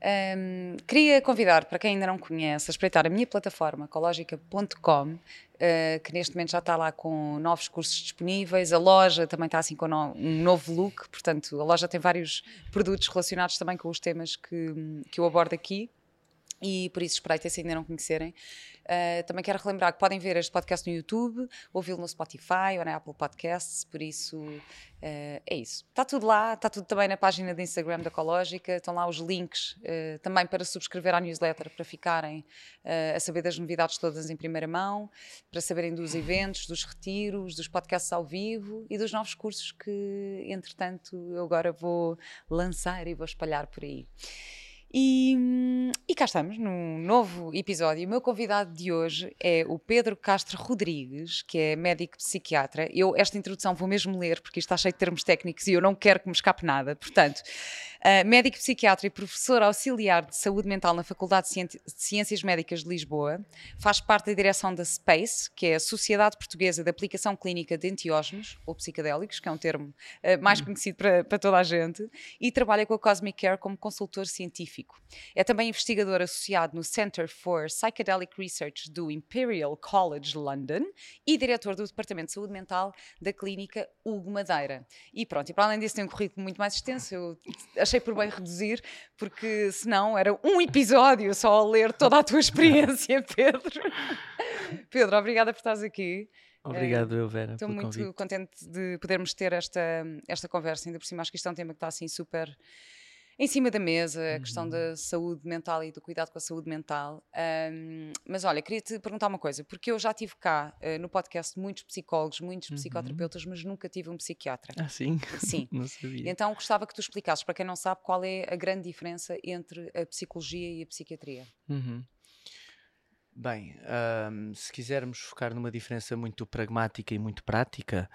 Um, queria convidar, para quem ainda não conhece, a espreitar a minha plataforma ecologica.com, uh, que neste momento já está lá com novos cursos disponíveis. A loja também está assim com um novo look, portanto, a loja tem vários produtos relacionados também com os temas que, que eu abordo aqui e por isso espreita se ainda não conhecerem. Uh, também quero relembrar que podem ver este podcast no YouTube, ouvi-lo no Spotify ou na Apple Podcasts, por isso uh, é isso. Está tudo lá, está tudo também na página do Instagram da Ecológica, estão lá os links uh, também para subscrever à newsletter, para ficarem a saber das novidades todas em primeira mão, para saberem dos eventos, dos retiros, dos podcasts ao vivo e dos novos cursos que, entretanto, eu agora vou lançar e vou espalhar por aí. E, e, cá estamos, num novo episódio. O meu convidado de hoje é o Pedro Castro Rodrigues, que é médico psiquiatra. Eu esta introdução vou mesmo ler, porque isto está cheio de termos técnicos e eu não quero que me escape nada. Portanto, uh, médico psiquiatra e professor auxiliar de saúde mental na Faculdade de Ciências Médicas de Lisboa, faz parte da direção da SPACE, que é a Sociedade Portuguesa de Aplicação Clínica de Enteógenos, ou psicadélicos, que é um termo uh, mais conhecido para, para toda a gente, e trabalha com a Cosmic Care como consultor científico científico. É também investigador associado no Center for Psychedelic Research do Imperial College London e diretor do Departamento de Saúde Mental da Clínica Hugo Madeira. E pronto, e para além disso tem um currículo muito mais extenso, eu achei por bem reduzir, porque senão era um episódio só a ler toda a tua experiência, Pedro. Pedro, obrigada por estares aqui. Obrigado, eu, Vera. Estou muito convite. contente de podermos ter esta, esta conversa, ainda por cima acho que isto é um tema que está assim super em cima da mesa, a questão uhum. da saúde mental e do cuidado com a saúde mental. Um, mas olha, queria te perguntar uma coisa, porque eu já tive cá uh, no podcast muitos psicólogos, muitos uhum. psicoterapeutas, mas nunca tive um psiquiatra. Ah, sim? Sim. não sabia. Então gostava que tu explicasses, para quem não sabe, qual é a grande diferença entre a psicologia e a psiquiatria. Uhum. Bem, um, se quisermos focar numa diferença muito pragmática e muito prática,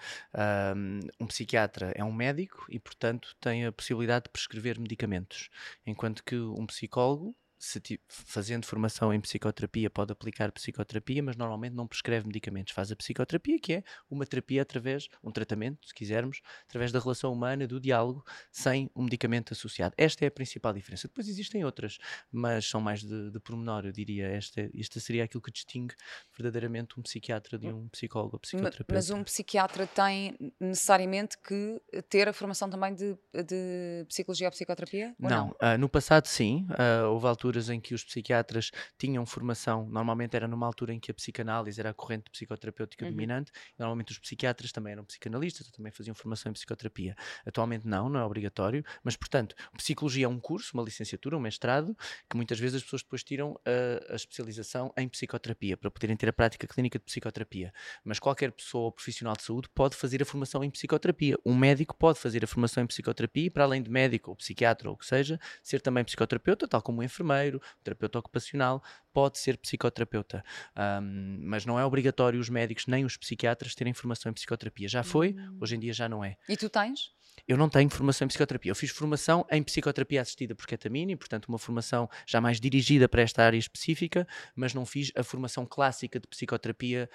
um, um, psiquiatra é um médico e, portanto, tem a possibilidade de prescrever medicamentos, enquanto que um psicólogo se fazendo formação em psicoterapia, pode aplicar psicoterapia, mas normalmente não prescreve medicamentos. Faz a psicoterapia, que é uma terapia através, um tratamento, se quisermos, através da relação humana, do diálogo, sem um medicamento associado. Esta é a principal diferença. Depois existem outras, mas são mais de, de pormenor, eu diria. Esta, esta seria aquilo que distingue verdadeiramente um psiquiatra de um psicólogo ou psicoterapeuta. Mas um psiquiatra tem necessariamente que ter a formação também de, de psicologia ou psicoterapia? Ou não, não? Uh, no passado sim. Uh, houve alturas alturas em que os psiquiatras tinham formação, normalmente era numa altura em que a psicanálise era a corrente psicoterapêutica uhum. dominante, normalmente os psiquiatras também eram psicanalistas, também faziam formação em psicoterapia. Atualmente não, não é obrigatório, mas portanto, psicologia é um curso, uma licenciatura, um mestrado, que muitas vezes as pessoas depois tiram a, a especialização em psicoterapia, para poderem ter a prática clínica de psicoterapia. Mas qualquer pessoa ou profissional de saúde pode fazer a formação em psicoterapia. Um médico pode fazer a formação em psicoterapia e, para além de médico ou psiquiatra ou o que seja, ser também psicoterapeuta, tal como um enfermeiro enfermeiro, terapeuta ocupacional, pode ser psicoterapeuta. Um, mas não é obrigatório os médicos nem os psiquiatras terem formação em psicoterapia. Já foi, hum. hoje em dia já não é. E tu tens? Eu não tenho formação em psicoterapia. Eu fiz formação em psicoterapia assistida por ketamine, portanto, uma formação já mais dirigida para esta área específica, mas não fiz a formação clássica de psicoterapia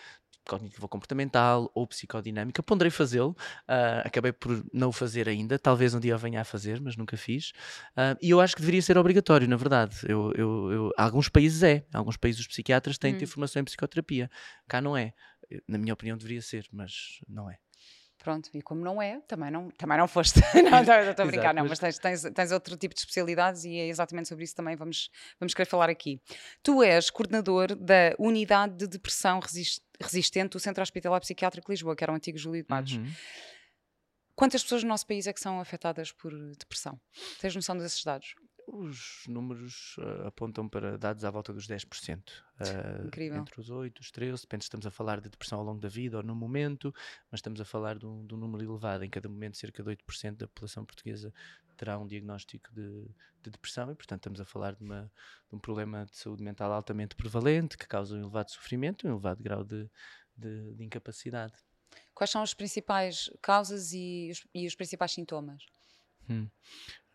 cognitivo-comportamental ou psicodinâmica. Ponderei fazê-lo, uh, acabei por não o fazer ainda. Talvez um dia eu venha a fazer, mas nunca fiz. Uh, e eu acho que deveria ser obrigatório, na verdade. Eu, eu, eu, alguns países é. Alguns países os psiquiatras têm hum. de ter formação em psicoterapia. Cá não é. Na minha opinião, deveria ser, mas não é. Pronto, e como não é, também não, também não foste. não, estou a brincar, não, mas tens, tens, tens, outro tipo de especialidades e é exatamente sobre isso também vamos, vamos querer falar aqui. Tu és coordenador da Unidade de Depressão Resistente do Centro Hospitalar Psiquiátrico de Lisboa, que era o antigo Júlio de Matos. Uhum. Quantas pessoas no nosso país é que são afetadas por depressão? Tens noção desses dados? Os números uh, apontam para dados à volta dos 10%. Uh, Incrível. Entre os 8, os 13, depende se estamos a falar de depressão ao longo da vida ou no momento, mas estamos a falar de um, de um número elevado. Em cada momento, cerca de 8% da população portuguesa terá um diagnóstico de, de depressão e, portanto, estamos a falar de, uma, de, um problema de saúde mental altamente prevalente que causa um elevado sofrimento, um elevado grau de, de, de incapacidade. Quais são as principais causas e os, e os principais sintomas? Hum.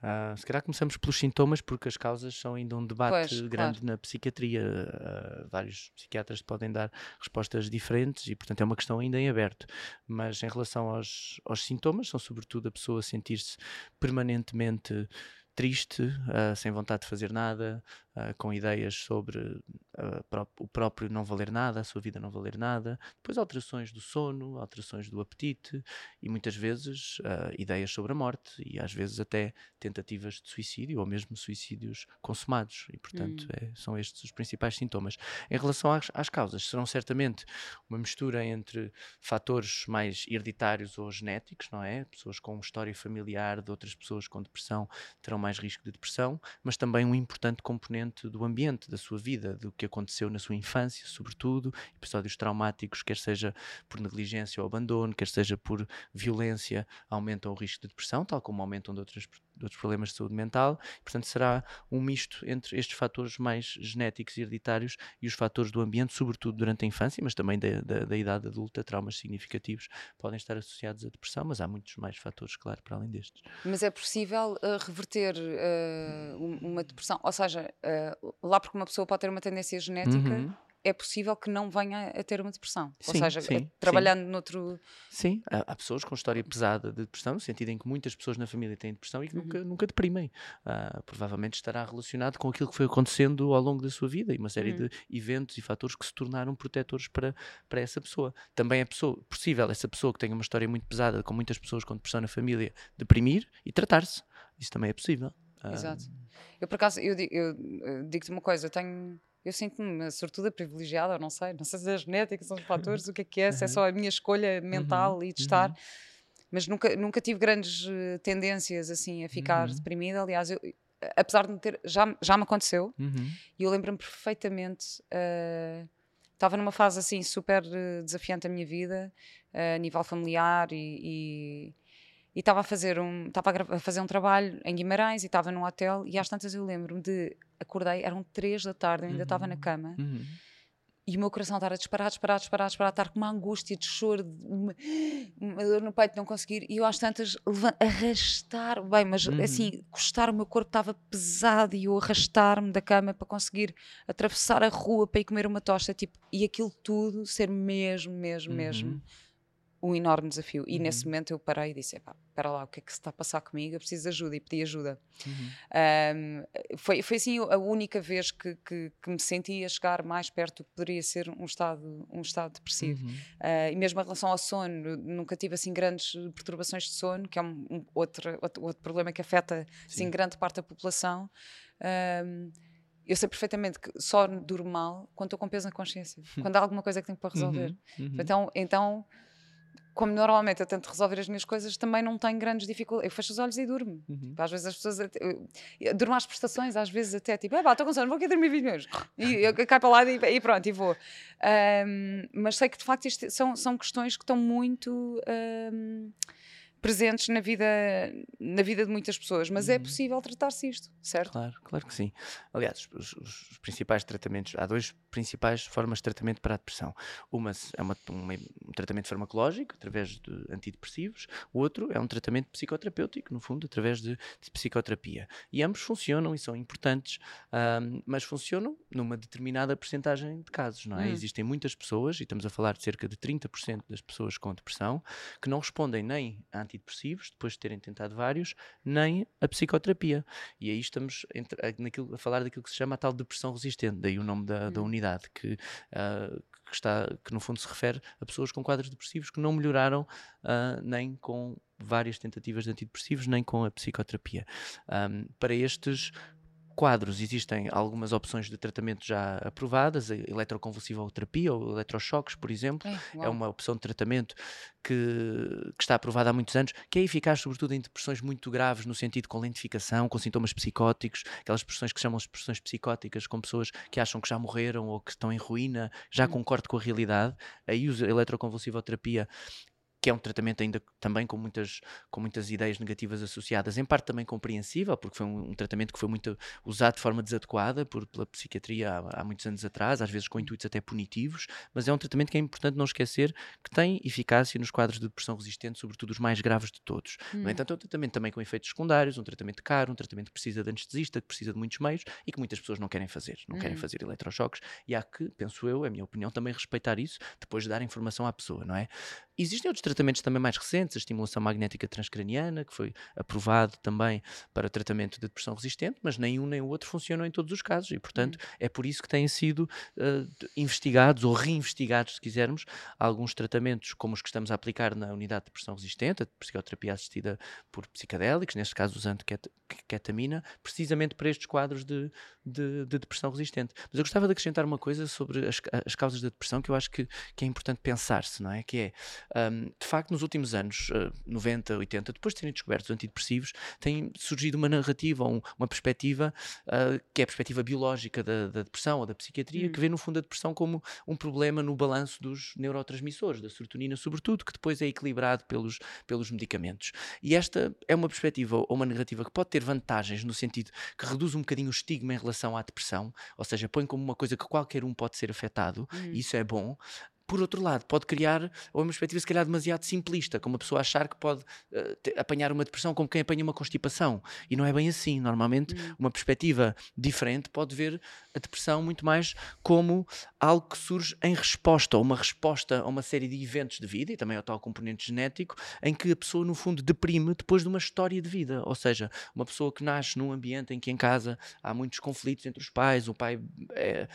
Uh, se calhar começamos pelos sintomas, porque as causas são ainda um debate Pois, grande claro. na psiquiatria. Uh, vários psiquiatras podem dar respostas diferentes e, portanto, é uma questão ainda em aberto. Mas em relação aos, aos sintomas, são sobretudo a pessoa sentir-se permanentemente triste, uh, sem vontade de fazer nada, uh, com ideias sobre uh, pró- o próprio não valer nada, a sua vida não valer nada, depois alterações do sono, alterações do apetite e muitas vezes ideias sobre a morte e às vezes até tentativas de suicídio ou mesmo suicídios consumados e portanto Hum. é- são estes os principais sintomas. Em relação às, às causas, serão certamente uma mistura entre fatores mais hereditários ou genéticos, não é? Pessoas com história familiar de outras pessoas com depressão terão mais risco de depressão, mas também um importante componente do ambiente, da sua vida, do que aconteceu na sua infância, sobretudo, episódios traumáticos, quer seja por negligência ou abandono, quer seja por violência, aumentam o risco de depressão, tal como aumentam de, outras, de outros problemas de saúde mental. Portanto, será um misto entre estes fatores mais genéticos e hereditários e os fatores do ambiente, sobretudo durante a infância, mas também da, da, da idade adulta, traumas significativos podem estar associados à depressão, mas há muitos mais fatores, claro, para além destes. Mas é possível uh, reverter uh, um- uma depressão? Ou seja, uh, lá porque uma pessoa pode ter uma tendência genética, Uhum. É possível que não venha a ter uma depressão. Ou Sim, seja, sim, eh, sim. trabalhando noutro. Sim, há, há pessoas com história pesada de depressão, no sentido em que muitas pessoas na família têm depressão e que Uhum. nunca, nunca deprimem. Ah, provavelmente estará relacionado com aquilo que foi acontecendo ao longo da sua vida e uma série Uhum. de eventos e fatores que se tornaram protetores para, para essa pessoa. Também é pessoa, possível essa pessoa que tenha uma história muito pesada, com muitas pessoas com depressão na família, deprimir e tratar-se. Isso também é possível. Ah, Exato. Eu, por acaso, eu, eu, eh, digo-te uma coisa, eu tenho. Eu sinto-me sortuda privilegiada, não sei, não sei se é genética, são os fatores, o que é que é, se é Uhum. só a minha escolha mental e de estar, uhum. mas nunca, nunca tive grandes eh, tendências assim a ficar Uhum. deprimida. Aliás, eu, apesar de me ter, já, já me aconteceu, Uhum. e eu lembro-me perfeitamente. eh, Estava numa fase assim super eh, desafiante da minha vida, eh, a nível familiar, e- e e estava a fazer um estava a fazer um trabalho em Guimarães e estava num hotel e às tantas eu lembro-me de acordei eram três da tarde eu ainda estava na Uhum. cama Uhum. e o meu coração estava a disparar disparar disparar disparar estar com uma angústia de choro de uma, uma dor no peito de não conseguir e eu às tantas arrastar bem mas Uhum. assim custar o meu corpo estava pesado e eu arrastar-me da cama para conseguir atravessar a rua para ir comer uma tosta tipo e aquilo tudo ser mesmo mesmo mesmo Uhum. Um enorme desafio. E Uhum. nesse momento eu parei e disse: "Epá, espera lá, o que é que se está a passar comigo? Eu preciso de ajuda e pedi ajuda. Uhum. Ahm, foi, foi assim a única vez que, que, que me sentia chegar mais perto do que poderia ser um estado, um estado depressivo. Uhum. Ah, e mesmo em relação ao sono, nunca tive assim grandes perturbações de sono, que é um, um outro, outro, outro problema que afeta assim, Sim. grande parte da população. Ahm, eu sei perfeitamente que só durmo mal quando estou com peso na consciência, quando há alguma coisa que tenho para resolver. Uhum. Uhum. Então, então, como normalmente eu tento resolver as minhas coisas, também não tenho grandes dificuldades. Eu fecho os olhos e durmo. Uhum. Às vezes as pessoas. até- Eu, eu durmo às prestações, às vezes até tipo, "Epá, estou com sono, vou aqui dormir 20 minutos. E eu caio para lá e, e pronto, e vou. Ahm, mas sei que de facto isto são, são questões que estão muito. ahm, presentes na vida na vida de muitas pessoas mas é Uhum. possível tratar-se isto certo Claro, claro que sim. Aliás, os, os- principais tratamentos, há dois principais formas de tratamento para a depressão. Uma é uma- uma- um tratamento farmacológico, através de antidepressivos, o outro é um tratamento psicoterapêutico, no fundo, através de, de psicoterapia. E ambos funcionam e são importantes, ahm, mas funcionam numa determinada percentagem de casos, não é? Hum. Existem muitas pessoas, e estamos a falar de cerca de 30% das pessoas com depressão, que não respondem nem a antidepressivos, depois de terem tentado vários, nem a psicoterapia. E aí estamos entre- a, naquilo- a falar daquilo que se chama a tal depressão resistente, daí o nome da, da Hum. unidade, que, ah, que está, que no fundo se refere a pessoas com quadros depressivos que não melhoraram ah, nem com várias tentativas de antidepressivos, nem com a psicoterapia. Ahm, para estes quadros existem algumas opções de tratamento já aprovadas, a eletroconvulsivoterapia ou eletrochoques, por exemplo, É, é uma opção de tratamento que, que está aprovada há muitos anos, que é eficaz sobretudo em depressões muito graves, no sentido com lentificação, com sintomas psicóticos, aquelas depressões que chamam de depressões psicóticas, com pessoas que acham que já morreram ou que estão em ruína, já Hum. com corte com a realidade. Aí a eletroconvulsivoterapia que é um tratamento ainda também com muitas, com muitas ideias negativas associadas, em parte também compreensível, porque foi um, um tratamento que foi muito usado de forma desadequada por, pela psiquiatria há, há, muitos anos atrás, às vezes com intuitos até punitivos, mas é um tratamento que é importante não esquecer que tem eficácia nos quadros de depressão resistente, sobretudo os mais graves de todos. Hum. No entanto, é um tratamento também com efeitos secundários, um tratamento caro, um tratamento que precisa de anestesista, que precisa de muitos meios e que muitas pessoas não querem fazer, não hum. querem fazer eletrochoques, e há que, penso eu, é a minha opinião, também respeitar isso depois de dar informação à pessoa, não é? Existem outros tratamentos também mais recentes, a estimulação magnética transcraniana, que foi aprovado também para tratamento de depressão resistente, mas nenhum nem o outro funcionam em todos os casos e, portanto, hum. é por isso que têm sido uh, investigados ou reinvestigados, se quisermos, alguns tratamentos como os que estamos a aplicar na unidade de depressão resistente, a psicoterapia assistida por psicadélicos, neste caso usando ket ketamina, precisamente para estes quadros de, de, de, depressão resistente. Mas eu gostava de acrescentar uma coisa sobre as, as causas da depressão que eu acho que, que é importante pensar-se, não é? Que é um, de facto, nos últimos anos, uh, 90, 80, depois de terem descoberto os antidepressivos, tem surgido uma narrativa, um, uma perspectiva, uh, que é a perspectiva biológica da, da depressão ou da psiquiatria, hum. que vê no fundo a depressão como um problema no balanço dos neurotransmissores, da serotonina sobretudo, que depois é equilibrado pelos, pelos medicamentos. E esta é uma perspectiva ou uma narrativa que pode ter vantagens no sentido que reduz um bocadinho o estigma em relação à depressão, ou seja, põe como uma coisa que qualquer um pode ser afetado, hum. e isso é bom, por outro lado, pode criar uma perspectiva se calhar demasiado simplista, como a pessoa achar que pode uh, te, apanhar uma depressão como quem apanha uma constipação. E não é bem assim. Normalmente, uhum. uma perspectiva diferente pode ver a depressão muito mais como algo que surge em resposta, ou uma resposta a uma série de eventos de vida, e também ao tal componente genético, em que a pessoa, no fundo, deprime depois de uma história de vida. Ou seja, uma pessoa que nasce num ambiente em que em casa há muitos conflitos entre os pais, o pai é,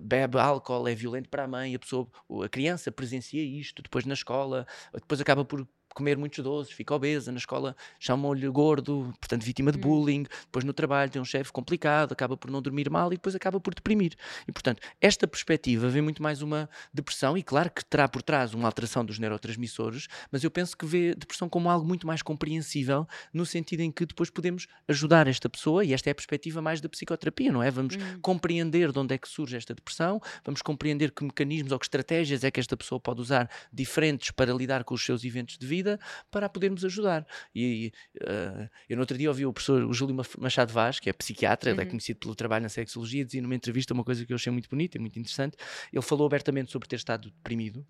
bebe álcool, é violento para a mãe, a pessoa, a criança presencia isto, depois na escola, depois acaba por comer muitos doces, fica obesa, na escola chamam-lhe gordo, portanto vítima de hum. bullying, depois no trabalho tem um chefe complicado, acaba por não dormir mal e depois acaba por deprimir. E portanto, esta perspectiva vê muito mais uma depressão e claro que terá por trás uma alteração dos neurotransmissores, mas eu penso que vê depressão como algo muito mais compreensível no sentido em que depois podemos ajudar esta pessoa e esta é a perspectiva mais da psicoterapia, não é? Vamos hum. compreender de onde é que surge esta depressão, vamos compreender que mecanismos ou que estratégias é que esta pessoa pode usar diferentes para lidar com os seus eventos de vida vida para a podermos ajudar. E uh, eu no outro dia ouvi o professor o Júlio Machado Vaz, que é psiquiatra, uhum. ele é conhecido pelo trabalho na sexologia, dizia numa entrevista uma coisa que eu achei muito bonita e muito interessante. Ele falou abertamente sobre ter estado deprimido.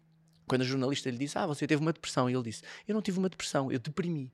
Quando a jornalista lhe disse, ah, você teve uma depressão, e ele disse, eu não tive uma depressão, eu deprimi.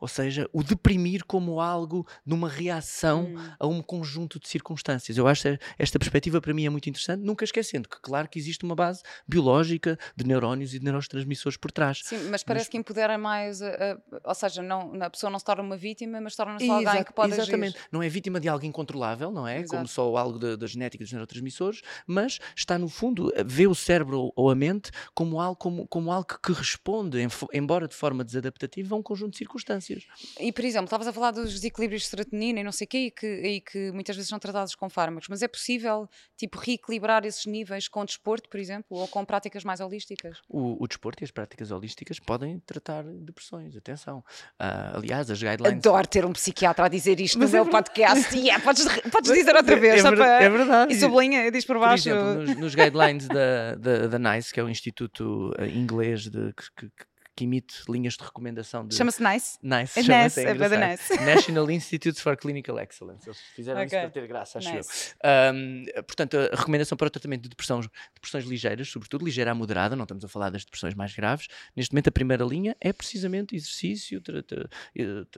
Ou seja, o deprimir como algo numa reação hum. a um conjunto de circunstâncias. Eu acho que esta perspectiva para mim é muito interessante, nunca esquecendo que, claro, que existe uma base biológica de neurónios e de neurotransmissores por trás. Sim, mas parece mas... que empodera mais, a, a, ou seja, não, a pessoa não se torna uma vítima, mas torna-se alguém que pode Exatamente. Agir. Não é vítima de algo incontrolável, não é? Exato. Como só algo da, da genética dos neurotransmissores, mas está, no fundo, vê o cérebro ou a mente como algo, como, como algo que responde, embora de forma desadaptativa, a um conjunto de circunstâncias. E, por exemplo, estavas a falar dos desequilíbrios de serotonina e não sei o quê, e que, e que muitas vezes são tratados com fármacos, mas é possível, tipo, reequilibrar esses níveis com desporto, por exemplo, ou com práticas mais holísticas? O, o desporto e as práticas holísticas podem tratar depressões, atenção. Uh, aliás, as guidelines... Adoro ter um psiquiatra a dizer isto mas no é meu podcast. yeah, podes, podes dizer outra é vez, é, é, para... é verdade. E sublinha, diz por baixo. Por exemplo, nos, nos guidelines da, da, da NICE, que é o Instituto Inglês de, que, que que emite linhas de recomendação. De... Chama-se NICE? NICE, é chama-se. Nice, é nice. National Institutes for Clinical Excellence. Eles fizeram okay. isso para ter graça, acho nice. eu. Um, portanto, a recomendação para o tratamento de depressão, depressões ligeiras, sobretudo ligeira à moderada, não estamos a falar das depressões mais graves. Neste momento, a primeira linha é precisamente exercício, tra tra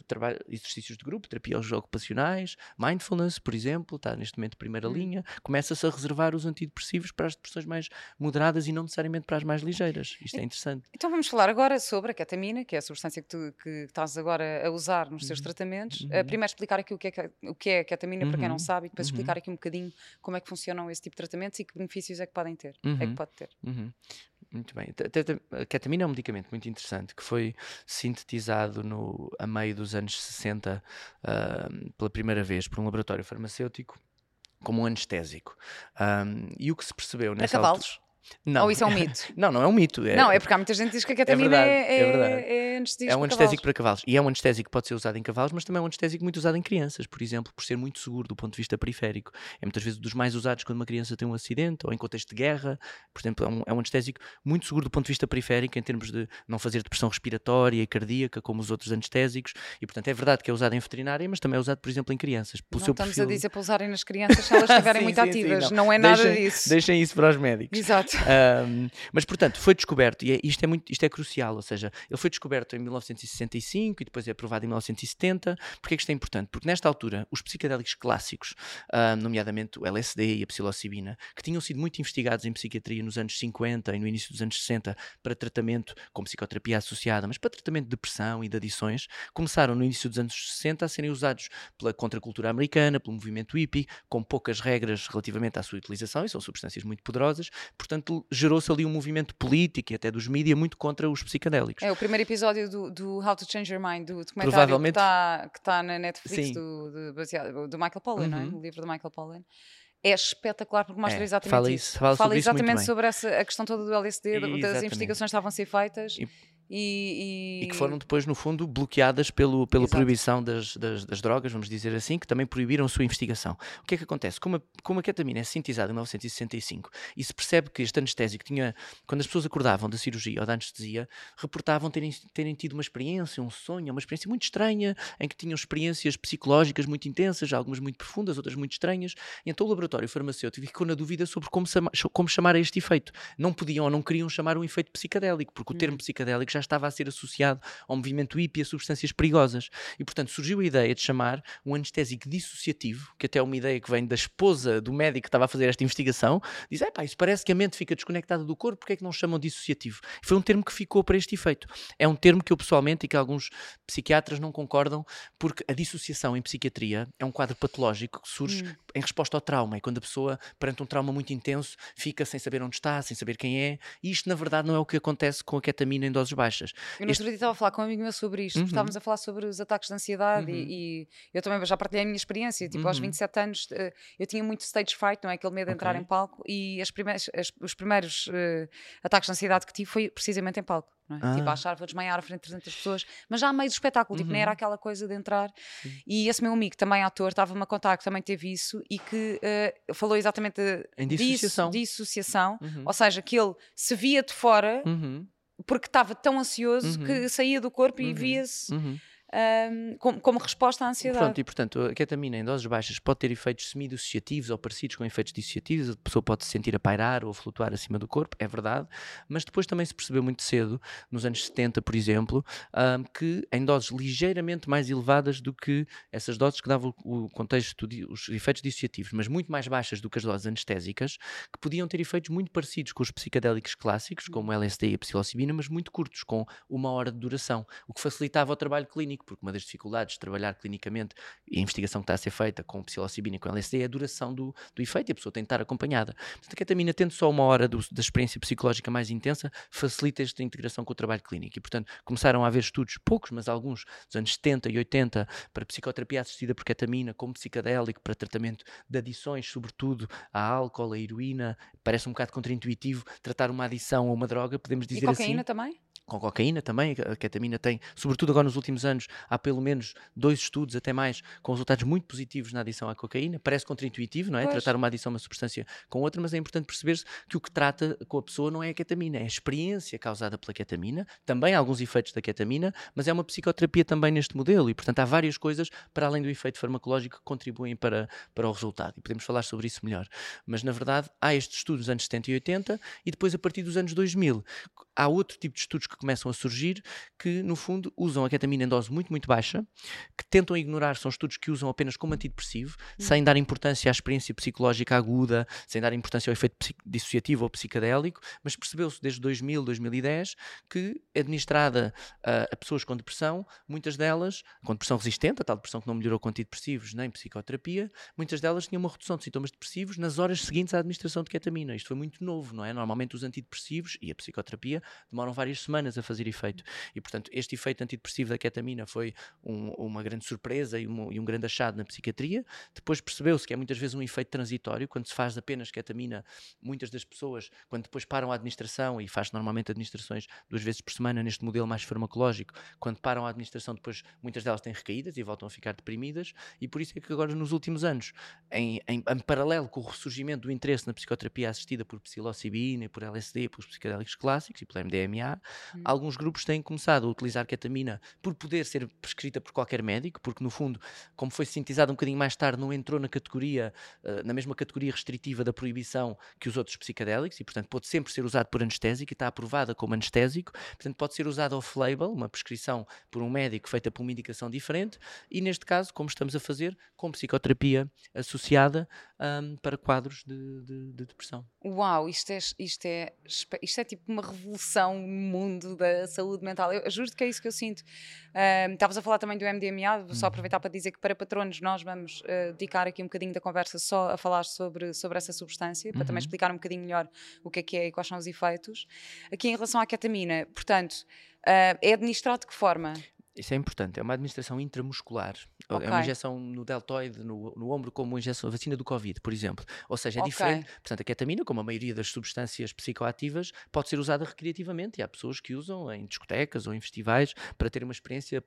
tra exercícios de grupo, terapias ocupacionais, mindfulness, por exemplo, está neste momento a primeira hum. linha. Começa-se a reservar os antidepressivos para as depressões mais moderadas e não necessariamente para as mais ligeiras. Isto é interessante. Então vamos falar agora sobre a ketamina, que é a substância que tu que estás agora a usar nos teus uhum. tratamentos. Uh, primeiro explicar aqui o que é, o que é a ketamina uhum. para quem não uhum. sabe e depois uhum. explicar aqui um bocadinho como é que funcionam esse tipo de tratamentos e que benefícios é que podem ter. É que uhum. pode ter. Uhum. Muito bem. A ketamina é um medicamento muito interessante que foi sintetizado no, a meio dos anos 60 uh, pela primeira vez por um laboratório farmacêutico como um anestésico. Um, e o que se percebeu nessa Para cavalos? Não. Ou isso é um mito? não, não é um mito. É... Não, é porque há muita gente que diz que a ketamina verdade, é, é verdade. é, é anestésico É um para anestésico cavalos. para cavalos. E é um anestésico que pode ser usado em cavalos, mas também é um anestésico muito usado em crianças, por exemplo, por ser muito seguro do ponto de vista periférico. É muitas vezes dos mais usados quando uma criança tem um acidente ou em contexto de guerra. Por exemplo, é um, é um anestésico muito seguro do ponto de vista periférico, em termos de não fazer depressão respiratória e cardíaca, como os outros anestésicos. E, portanto, é verdade que é usado em veterinária, mas também é usado, por exemplo, em crianças. Pelo Não seu estamos perfil... a dizer para usarem nas crianças se elas estiverem Sim, muito sim, sim, ativas. não. não. é nada Deixem- disso. Deixem isso para os médicos. Exato. Ahm, mas portanto foi descoberto e é- isto é muito isto é crucial ou seja ele foi descoberto em 1965 e depois é aprovado em 1970 porque é que isto é importante? Porque nesta altura os psicodélicos clássicos ah, nomeadamente o LSD e a psilocibina que tinham sido muito investigados em psiquiatria nos anos 50 e no início dos anos 60 para tratamento com psicoterapia associada mas para tratamento de depressão e de adições começaram no início dos anos 60 a serem usados pela contracultura americana pelo movimento hippie com poucas regras relativamente à sua utilização e são substâncias muito poderosas. Portanto gerou-se ali um movimento político e até dos mídias muito contra os psicadélicos. É o primeiro episódio do, do How to Change Your Mind, do documentário que está tá na Netflix do, do, do Michael Pollan, não é? Uhum. O livro do Michael Pollan. É espetacular porque mostra É, exatamente fala isso. isso- fala sobre exatamente sobre essa, a questão toda do LSD, da- das Exatamente. investigações que estavam a ser feitas E- e, E que foram depois, no fundo, bloqueadas pelo, pela Exato. proibição das, das, das drogas, vamos dizer assim, que também proibiram a sua investigação. O que é que acontece? Como a, como a ketamina é sintetizada em 1965 e se percebe que este anestésico tinha, quando as pessoas acordavam da cirurgia ou da anestesia, reportavam terem, terem tido uma experiência, um sonho, uma experiência muito estranha, em que tinham experiências psicológicas muito intensas, algumas muito profundas, outras muito estranhas. E então o laboratório farmacêutico ficou na dúvida sobre como, como chamar a este efeito. Não podiam ou não queriam chamar um efeito psicadélico, porque o termo psicadélico já estava a ser associado ao movimento hippie e a substâncias perigosas. E, portanto, surgiu a ideia de chamar um anestésico dissociativo, que até é uma ideia que vem da esposa do médico que estava a fazer esta investigação, diz, "Epá, isso parece que a mente fica desconectada do corpo, porque é que não chamam dissociativo? Foi um termo que ficou para este efeito. É um termo que eu pessoalmente e que alguns psiquiatras não concordam, porque a dissociação em psiquiatria é um quadro patológico que surge Hum. Em resposta ao trauma, e quando a pessoa, perante um trauma muito intenso, fica sem saber onde está, sem saber quem é, e isto na verdade não é o que acontece com a ketamina em doses baixas. Eu no Este- outro dia estava a falar com um amigo meu sobre isto, Uhum. estávamos a falar sobre os ataques de ansiedade Uhum. e, e eu também já partilhei a minha experiência. Tipo, aos Uhum. 27 anos eh, eu tinha muito stage fright, não é? Aquele medo de entrar Ok. em palco e as primeiras, as- os primeiros eh, ataques de ansiedade que tive foi precisamente em palco. É? Tipo, a Ah. achar, vou desmaiar à frente de 300 pessoas, mas já a meio do espetáculo, tipo, nem era Uhum. aquela coisa de entrar. E esse meu amigo, também ator, estava-me a contar que também teve isso e que eh, falou exatamente de Em disso- dissociação. dissociação, Uhum. ou seja, que ele se via de fora Uhum. porque estava tão ansioso Uhum. que saía do corpo e Uhum. via-se Como, como resposta à ansiedade. Pronto, e portanto, a ketamina em doses baixas pode ter efeitos semidissociativos ou parecidos com efeitos dissociativos, a pessoa pode se sentir a pairar ou a flutuar acima do corpo, é verdade, mas depois também se percebeu muito cedo, nos anos 70, por exemplo, ahm, que em doses ligeiramente mais elevadas do que essas doses que davam o, contexto, os efeitos dissociativos, mas muito mais baixas do que as doses anestésicas, que podiam ter efeitos muito parecidos com os psicadélicos clássicos, como LSD e a psilocibina, mas muito curtos, com uma hora de duração, o que facilitava o trabalho clínico, porque uma das dificuldades de trabalhar clinicamente e a investigação que está a ser feita com psilocibina e com LSD é a duração do, do efeito e a pessoa tem de estar acompanhada. Portanto, a ketamina, tendo só uma hora do- da experiência psicológica mais intensa, facilita esta integração com o trabalho clínico. E, portanto, começaram a haver estudos, poucos, mas alguns, dos anos 70 e 80, para psicoterapia assistida por ketamina, como psicadélico, para tratamento de adições, sobretudo a álcool, a heroína. Parece um bocado contraintuitivo tratar uma adição a uma droga, podemos e dizer cocaína assim também? Com cocaína também, a ketamina tem, sobretudo agora nos últimos anos, há pelo menos dois estudos, até mais, com resultados muito positivos na adição à cocaína. Parece contraintuitivo, não é? Pois. Tratar uma adição a uma substância com outra, mas é importante perceber-se que o que trata com a pessoa não é a ketamina, é a experiência causada pela ketamina, também há alguns efeitos da ketamina, mas é uma psicoterapia também neste modelo e, portanto, há várias coisas para além do efeito farmacológico que contribuem para, para o resultado e podemos falar sobre isso melhor. Mas, na verdade, há estes estudos dos anos 70 e 80 e depois, a partir dos anos 2000, há outro tipo de estudos que começam a surgir que, no fundo, usam a ketamina em dose muito, muito baixa, que tentam ignorar, são estudos que usam apenas como antidepressivo, sem dar importância à experiência psicológica aguda, sem dar importância ao efeito dissociativo ou psicadélico, mas percebeu-se desde 2000, 2010 que, administrada a pessoas com depressão, muitas delas, com depressão resistente, a tal depressão que não melhorou com antidepressivos nem psicoterapia, muitas delas tinham uma redução de sintomas depressivos nas horas seguintes à administração de ketamina. Isto foi muito novo, não é? Normalmente os antidepressivos e a psicoterapia demoram várias semanas semanas a fazer efeito. E, portanto, este efeito antidepressivo da ketamina foi um, uma grande surpresa e um, e um grande achado na psiquiatria. Depois percebeu-se que é muitas vezes um efeito transitório, quando se faz apenas ketamina, muitas das pessoas, quando depois param a administração, e faz normalmente administrações duas vezes por semana neste modelo mais farmacológico, quando param a administração, depois muitas delas têm recaídas e voltam a ficar deprimidas, e por isso é que agora nos últimos anos, em, em, em paralelo com o ressurgimento do interesse na psicoterapia assistida por psilocibina, por LSD, pelos psicodélicos clássicos e pelo MDMA. Alguns grupos têm começado a utilizar ketamina por poder ser prescrita por qualquer médico, porque no fundo, como foi sintetizado um bocadinho mais tarde, não entrou na categoria, uh, na mesma categoria restritiva da proibição que os outros psicodélicos e, portanto, pode sempre ser usado por anestésico e está aprovada como anestésico, portanto, pode ser usado off-label, uma prescrição por um médico feita por uma indicação diferente, e neste caso, como estamos a fazer, com psicoterapia associada um, para quadros de, de, de, depressão. Uau, isto é, isto, é, isto é tipo uma revolução no mundo da saúde mental. Eu juro que é isso que eu sinto. Estavas um, a falar também do MDMA, só uhum. aproveitar para dizer que para patronos nós vamos uh, dedicar aqui um bocadinho da conversa só a falar sobre, sobre essa substância, para uhum. também explicar um bocadinho melhor o que é que é e quais são os efeitos. Aqui em relação à ketamina, portanto, uh, é administrado de que forma? Isso é importante, é uma administração intramuscular. Okay. É uma injeção no deltoide, no, no ombro, como a injeção, a vacina do Covid, por exemplo. Ou seja, é okay. diferente. Portanto, a ketamina, como a maioria das substâncias psicoativas, pode ser usada recreativamente. E há pessoas que usam em discotecas ou em festivais para ter uma experiência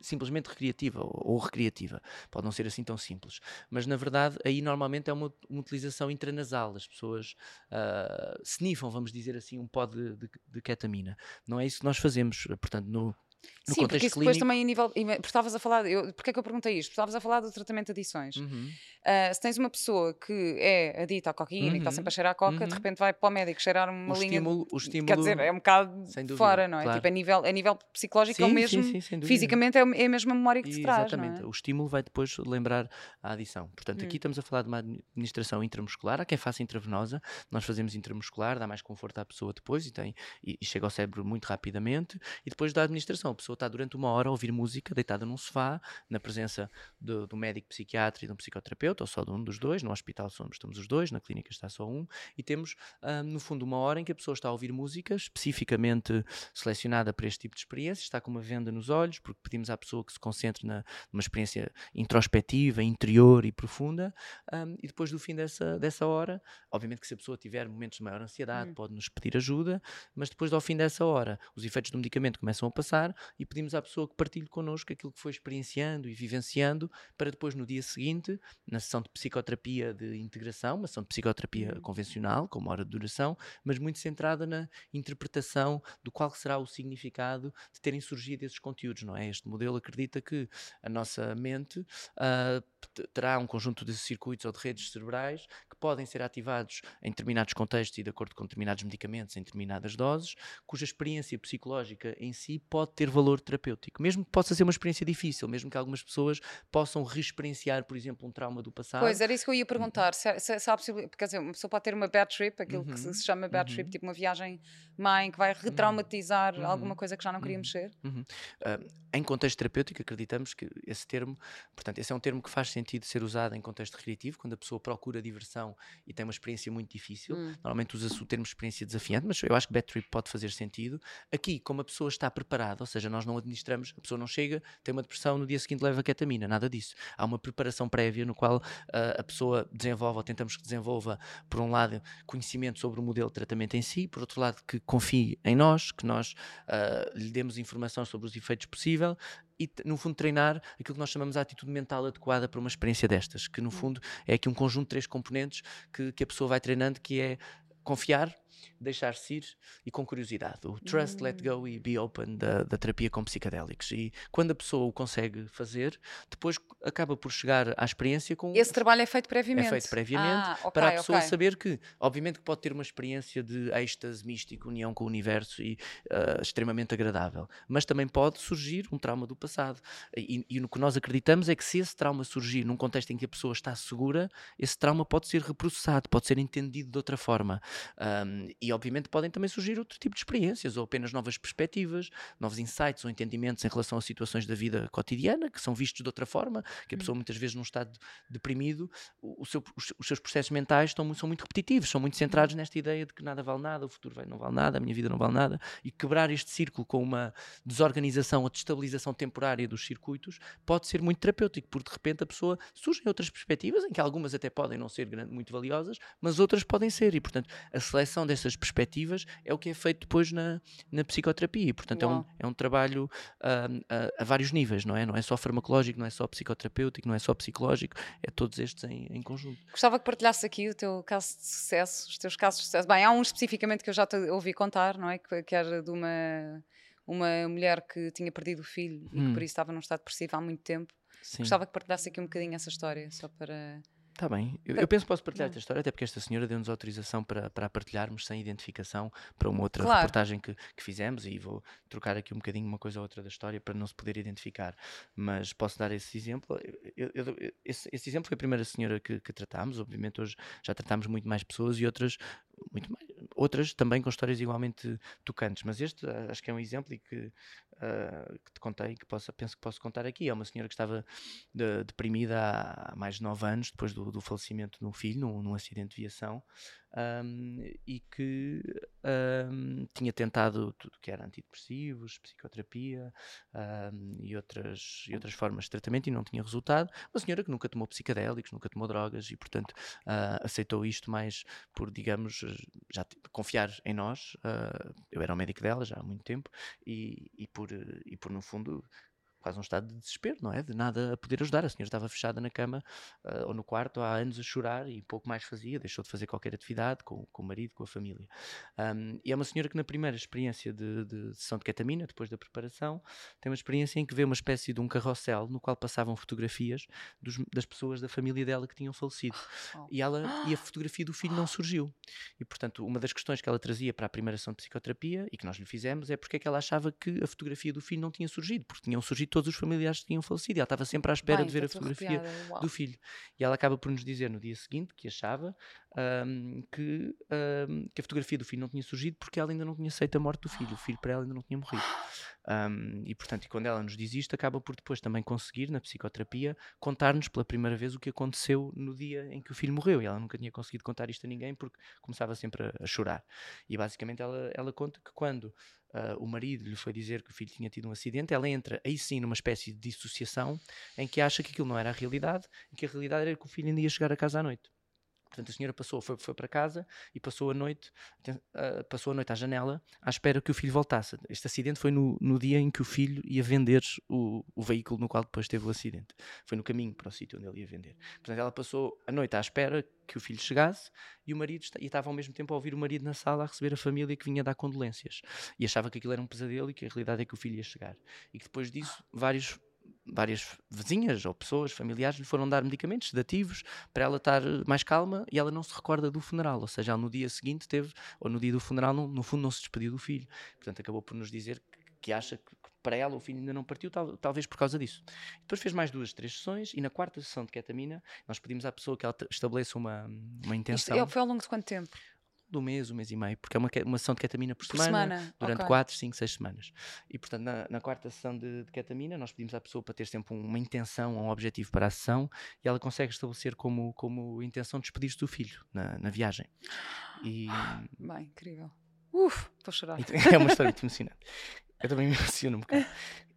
simplesmente recreativa ou, recreativa. Pode não ser assim tão simples. Mas na verdade, aí normalmente é uma, uma utilização intranasal. As pessoas uh, snifam, vamos dizer assim, um pó de, de, de, ketamina. Não é isso que nós fazemos. Portanto, no, no Sim, porque isso depois também a nível. Porque estavas a falar. Eu, porque é que eu perguntei isto? Estavas a falar do tratamento de adições. Uhum. Uh, se tens uma pessoa que é adita à cocaína uhum. e está sempre a cheirar a coca, uhum. de repente vai para o médico cheirar uma o linha. Estímulo, o estímulo, quer dizer, é um bocado fora, não é? Claro. Tipo, a nível, a nível psicológico sim, é o mesmo. Sim, sim, fisicamente é, é a mesma memória que se traz. Exatamente. É? O estímulo vai depois lembrar a adição. Portanto, aqui hum. estamos a falar de uma administração intramuscular. Há quem faça intravenosa. Nós fazemos intramuscular, dá mais conforto à pessoa depois e, tem, e, e chega ao cérebro muito rapidamente. E depois da administração, a pessoa está durante uma hora a ouvir música, deitada num sofá, na presença do, do médico psiquiatra e de um psicoterapeuta, ou só de um dos dois. No hospital somos, estamos os dois, na clínica está só um. E temos, um, no fundo, uma hora em que a pessoa está a ouvir música especificamente selecionada para este tipo de experiência, está com uma venda nos olhos, porque pedimos à pessoa que se concentre na, numa experiência introspectiva, interior e profunda. Um, e depois do fim dessa, dessa hora, obviamente que se a pessoa tiver momentos de maior ansiedade, hum. pode nos pedir ajuda, mas depois ao fim dessa hora, os efeitos do medicamento começam a passar e pedimos à pessoa que partilhe connosco aquilo que foi experienciando e vivenciando, para depois no dia seguinte, na sessão de psicoterapia de integração, uma sessão de psicoterapia uhum. convencional, com uma hora de duração, mas muito centrada na interpretação do qual será o significado de terem surgido esses conteúdos, não é? Este modelo acredita que a nossa mente uh, terá um conjunto de circuitos ou de redes cerebrais que podem ser ativados em determinados contextos e de acordo com determinados medicamentos em determinadas doses, cuja experiência psicológica em si pode ter valor terapêutico, mesmo que possa ser uma experiência difícil, mesmo que algumas pessoas possam reexperienciar, por exemplo, um trauma do passado. Pois, era isso que eu ia perguntar, se, se, se há possibilidade, quer dizer, uma pessoa pode ter uma bad trip, aquilo uhum. que se, chama bad uhum. trip, tipo uma viagem mãe que vai uhum. retraumatizar uhum. alguma coisa que já não queríamos ser? Uh, em contexto terapêutico, acreditamos que esse termo, portanto, esse é um termo que faz sentido ser usado em contexto recreativo, quando a pessoa procura diversão e tem uma experiência muito difícil. Hum. Normalmente usa-se o termo experiência desafiante, mas eu acho que bad trip pode fazer sentido. Aqui, como a pessoa está preparada, ou seja, nós não administramos, a pessoa não chega, tem uma depressão, no dia seguinte leva ketamina, nada disso. Há uma preparação prévia no qual uh, a pessoa desenvolve, ou tentamos que desenvolva, por um lado, conhecimento sobre o modelo de tratamento em si, por outro lado, que confie em nós, que nós uh, lhe demos informação sobre os efeitos possível e, no fundo, treinar aquilo que nós chamamos de atitude mental adequada para uma experiência destas, que, no fundo, é aqui um conjunto de três componentes que, que a pessoa vai treinando, que é confiar, deixar-se ir e com curiosidade. O trust, let go e be open da, da, terapia com psicadélicos. E quando a pessoa o consegue fazer, depois acaba por chegar à experiência com. Esse trabalho é feito previamente. É feito previamente ah, okay, para a pessoa okay. saber que, obviamente, que pode ter uma experiência de êxtase místico, união com o universo e uh, extremamente agradável. Mas também pode surgir um trauma do passado. E, e no que nós acreditamos é que se esse trauma surgir num contexto em que a pessoa está segura, esse trauma pode ser reprocessado, pode ser entendido de outra forma. Um, E obviamente podem também surgir outro tipo de experiências, ou apenas novas perspectivas, novos insights ou entendimentos em relação a situações da vida cotidiana que são vistos de outra forma, que a pessoa muitas vezes num estado deprimido, o seu, os, os, seus processos mentais estão, são muito repetitivos, são muito centrados nesta ideia de que nada vale nada, o futuro vai, não vale nada, a minha vida não vale nada, e quebrar este círculo com uma desorganização ou destabilização temporária dos circuitos pode ser muito terapêutico, porque de repente a pessoa surgem outras perspectivas, em que algumas até podem não ser muito valiosas, mas outras podem ser, e portanto a seleção dessas perspectivas é o que é feito depois na, na psicoterapia, e portanto é um, é um trabalho uh, a, a, vários níveis, não é? Não é só farmacológico, não é só psicoterapêutico, não é só psicológico, é todos estes em, em conjunto. Gostava que partilhasse aqui o teu caso de sucesso, os teus casos de sucesso. Bem, há um especificamente que eu já te ouvi contar, não é? Que, que era de uma uma mulher que tinha perdido o filho hum. e que hum. por isso estava num estado depressivo há muito tempo. Sim. Gostava que partilhasse aqui um bocadinho essa história, só para. Está bem. Eu, eu, penso que posso partilhar hum. esta história, até porque esta senhora deu-nos autorização para, para a partilharmos sem identificação para uma outra claro. reportagem que, que fizemos e vou trocar aqui um bocadinho uma coisa ou outra da história para não se poder identificar. Mas posso dar esse exemplo. Eu, eu, esse, esse, exemplo foi a primeira senhora que, que tratámos. Obviamente, hoje já tratámos muito mais pessoas e outras muito mais, outras também com histórias igualmente tocantes, mas este uh, acho que é um exemplo e que, uh, que te contei, que posso, penso que posso contar aqui. É uma senhora que estava de, deprimida há, mais de nove anos, depois do, do falecimento de um filho, num, num acidente de viação, um, e que um, tinha tentado tudo que era antidepressivos, psicoterapia um, e, outras, e outras formas de tratamento e não tinha resultado. Uma senhora que nunca tomou psicadélicos, nunca tomou drogas e, portanto, uh, aceitou isto mais por, digamos, já confiar em nós. Uh, eu era o médico dela já há muito tempo e, e, por, e por, no fundo, quase um estado de desespero, não é? De nada a poder ajudar. A senhora estava fechada na cama uh, ou no quarto há anos a chorar e pouco mais fazia, deixou de fazer qualquer atividade com, com o marido, com a família. Um, e é uma senhora que, na primeira experiência de, de sessão de ketamina, depois da preparação, tem uma experiência em que vê uma espécie de um carrossel no qual passavam fotografias dos, das pessoas da família dela que tinham falecido. Oh. E, ela, e a fotografia do filho não surgiu. E, portanto, uma das questões que ela trazia para a primeira sessão de psicoterapia e que nós lhe fizemos é porque é que ela achava que a fotografia do filho não tinha surgido, porque tinham surgido todos os familiares tinham falecido. Ela estava sempre à espera Bem, de ver a fotografia do filho. E ela acaba por nos dizer no dia seguinte que achava um, que, um, que, a fotografia do filho não tinha surgido porque ela ainda não tinha aceito a morte do filho. O filho para ela ainda não tinha morrido. Um, e portanto, e quando ela nos diz isto, acaba por depois também conseguir, na psicoterapia, contar-nos pela primeira vez o que aconteceu no dia em que o filho morreu. E ela nunca tinha conseguido contar isto a ninguém porque começava sempre a, a chorar. E basicamente ela, ela conta que quando uh, o marido lhe foi dizer que o filho tinha tido um acidente, ela entra aí sim numa espécie de dissociação em que acha que aquilo não era a realidade e que a realidade era que o filho ainda ia chegar a casa à noite. Portanto, a senhora passou, foi, foi para casa e passou a noite, uh, passou a noite à janela à espera que o filho voltasse. Este acidente foi no, no dia em que o filho ia vender o, o veículo no qual depois teve o acidente. Foi no caminho para o sítio onde ele ia vender. Portanto, ela passou a noite à espera que o filho chegasse e o marido e estava ao mesmo tempo a ouvir o marido na sala a receber a família que vinha dar condolências. E achava que aquilo era um pesadelo e que a realidade é que o filho ia chegar. E que depois disso, vários várias vizinhas ou pessoas, familiares, lhe foram dar medicamentos sedativos para ela estar mais calma e ela não se recorda do funeral, ou seja, ela no dia seguinte teve, ou no dia do funeral, no, no fundo não se despediu do filho. Portanto, acabou por nos dizer que, que acha que para ela o filho ainda não partiu, tal, talvez por causa disso. Depois fez mais duas, três sessões e na quarta sessão de ketamina nós pedimos à pessoa que ela estabeleça uma, uma intenção. Isto foi ao longo de quanto tempo? Do mês, um mês e meio, porque é uma, uma sessão de ketamina por, por semana, semana, durante okay. 4, 5, 6 semanas. E portanto, na, na quarta sessão de, de, ketamina, nós pedimos à pessoa para ter sempre uma intenção, um objetivo para a sessão e ela consegue estabelecer como, como intenção despedir-se do filho na, na viagem. E... Bem, incrível. Uf, estou a chorar. É uma história muito emocionante. Eu também me emociono um bocado.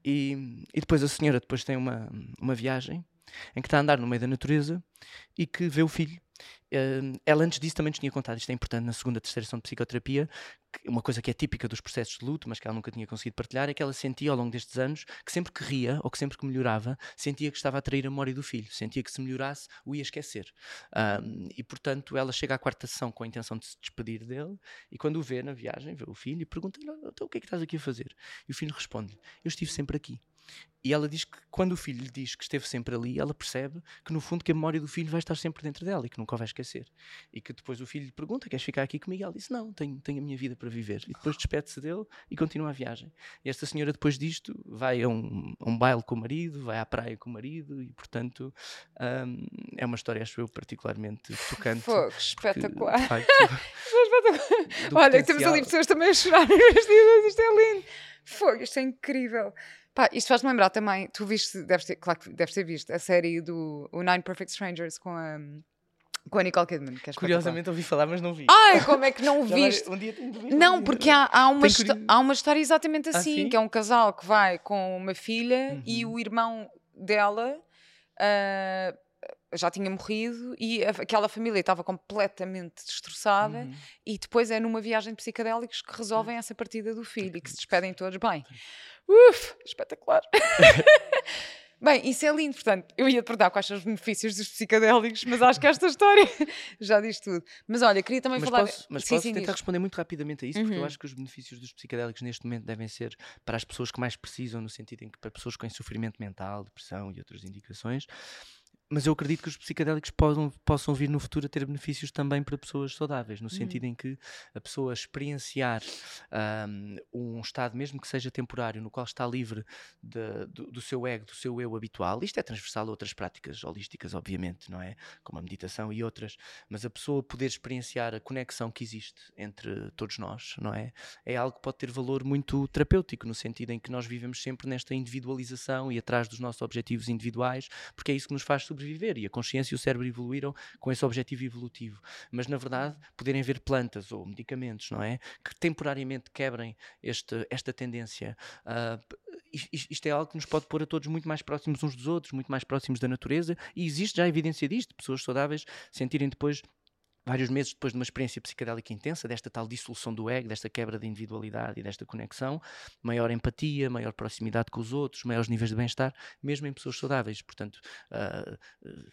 E, e depois a senhora depois tem uma, uma viagem em que está a andar no meio da natureza e que vê o filho ela antes disso também nos tinha contado, isto é importante na segunda, terceira sessão de psicoterapia, uma coisa que é típica dos processos de luto, mas que ela nunca tinha conseguido partilhar, é que ela sentia ao longo destes anos que sempre que ria ou que sempre que melhorava, sentia que estava a atrair a memória do filho, sentia que se melhorasse o ia esquecer. Um, e portanto ela chega à quarta sessão com a intenção de se despedir dele e quando o vê na viagem, vê o filho e pergunta-lhe: então, o que é que estás aqui a fazer? E o filho responde: Eu estive sempre aqui. E ela diz que quando o filho lhe diz que esteve sempre ali, ela percebe que no fundo que a memória do filho vai estar sempre dentro dela e que nunca vai esquecer. E que depois o filho lhe pergunta: Queres ficar aqui comigo? E ela disse: Não, tenho, tenho a minha vida para viver. E depois despede-se dele e continua a viagem. E esta senhora, depois disto, vai a um, a um baile com o marido, vai à praia com o marido e, portanto, um, é uma história, acho eu, particularmente tocante. Fogo, espetacular. Facto, espetacular. Olha, temos ali pessoas também a chorar isto é lindo. Fogo, isto é incrível. Pá, isto faz-me lembrar também, tu viste, deves ter, claro que deves ter visto, a série do o Nine Perfect Strangers com a, com a Nicole Kidman. Que é Curiosamente ouvi falar, mas não vi. Ai, como é que não viste? um dia tenho de ver. Não, porque há, há, uma há uma história exatamente ah, assim, que é um casal que vai com uma filha uhum. e o irmão dela uh, já tinha morrido e aquela família estava completamente destroçada uhum. e depois é numa viagem de psicadélicos que resolvem essa partida do filho e que se despedem todos bem. Uf, espetacular. Bem, isso é lindo, portanto, eu ia te perguntar quais são os benefícios dos psicadélicos, mas acho que esta história já diz tudo. Mas olha, queria também mas falar. Posso, mas sim, posso sim, tentar diz. responder muito rapidamente a isso, uhum. porque eu uhum. acho que os benefícios dos psicadélicos neste momento devem ser para as pessoas que mais precisam, no sentido em que para pessoas com sofrimento mental, depressão e outras indicações, mas eu acredito que os psicadélicos possam, possam vir no futuro a ter benefícios também para pessoas saudáveis, no sentido hum. em que a pessoa experienciar um, um, estado, mesmo que seja temporário, no qual está livre de, do, do, seu ego, do seu eu habitual. Isto é transversal a outras práticas holísticas, obviamente, não é? Como a meditação e outras, mas a pessoa poder experienciar a conexão que existe entre todos nós, não é? É algo que pode ter valor muito terapêutico, no sentido em que nós vivemos sempre nesta individualização e atrás dos nossos objetivos individuais, porque é isso que nos faz sobreviver e a consciência e o cérebro evoluíram com esse objetivo evolutivo. Mas na verdade, poderem haver plantas ou medicamentos, não é? Que temporariamente quebrem este, esta tendência. Uh, isto é algo que nos pode pôr a todos muito mais próximos uns dos outros, muito mais próximos da natureza, e existe já evidência disto, pessoas saudáveis sentirem depois vários meses depois de uma experiência psicadélica intensa, desta tal dissolução do ego, desta quebra de individualidade e desta conexão, maior empatia, maior proximidade com os outros, maiores níveis de bem-estar, mesmo em pessoas saudáveis. Portanto, uh, uh,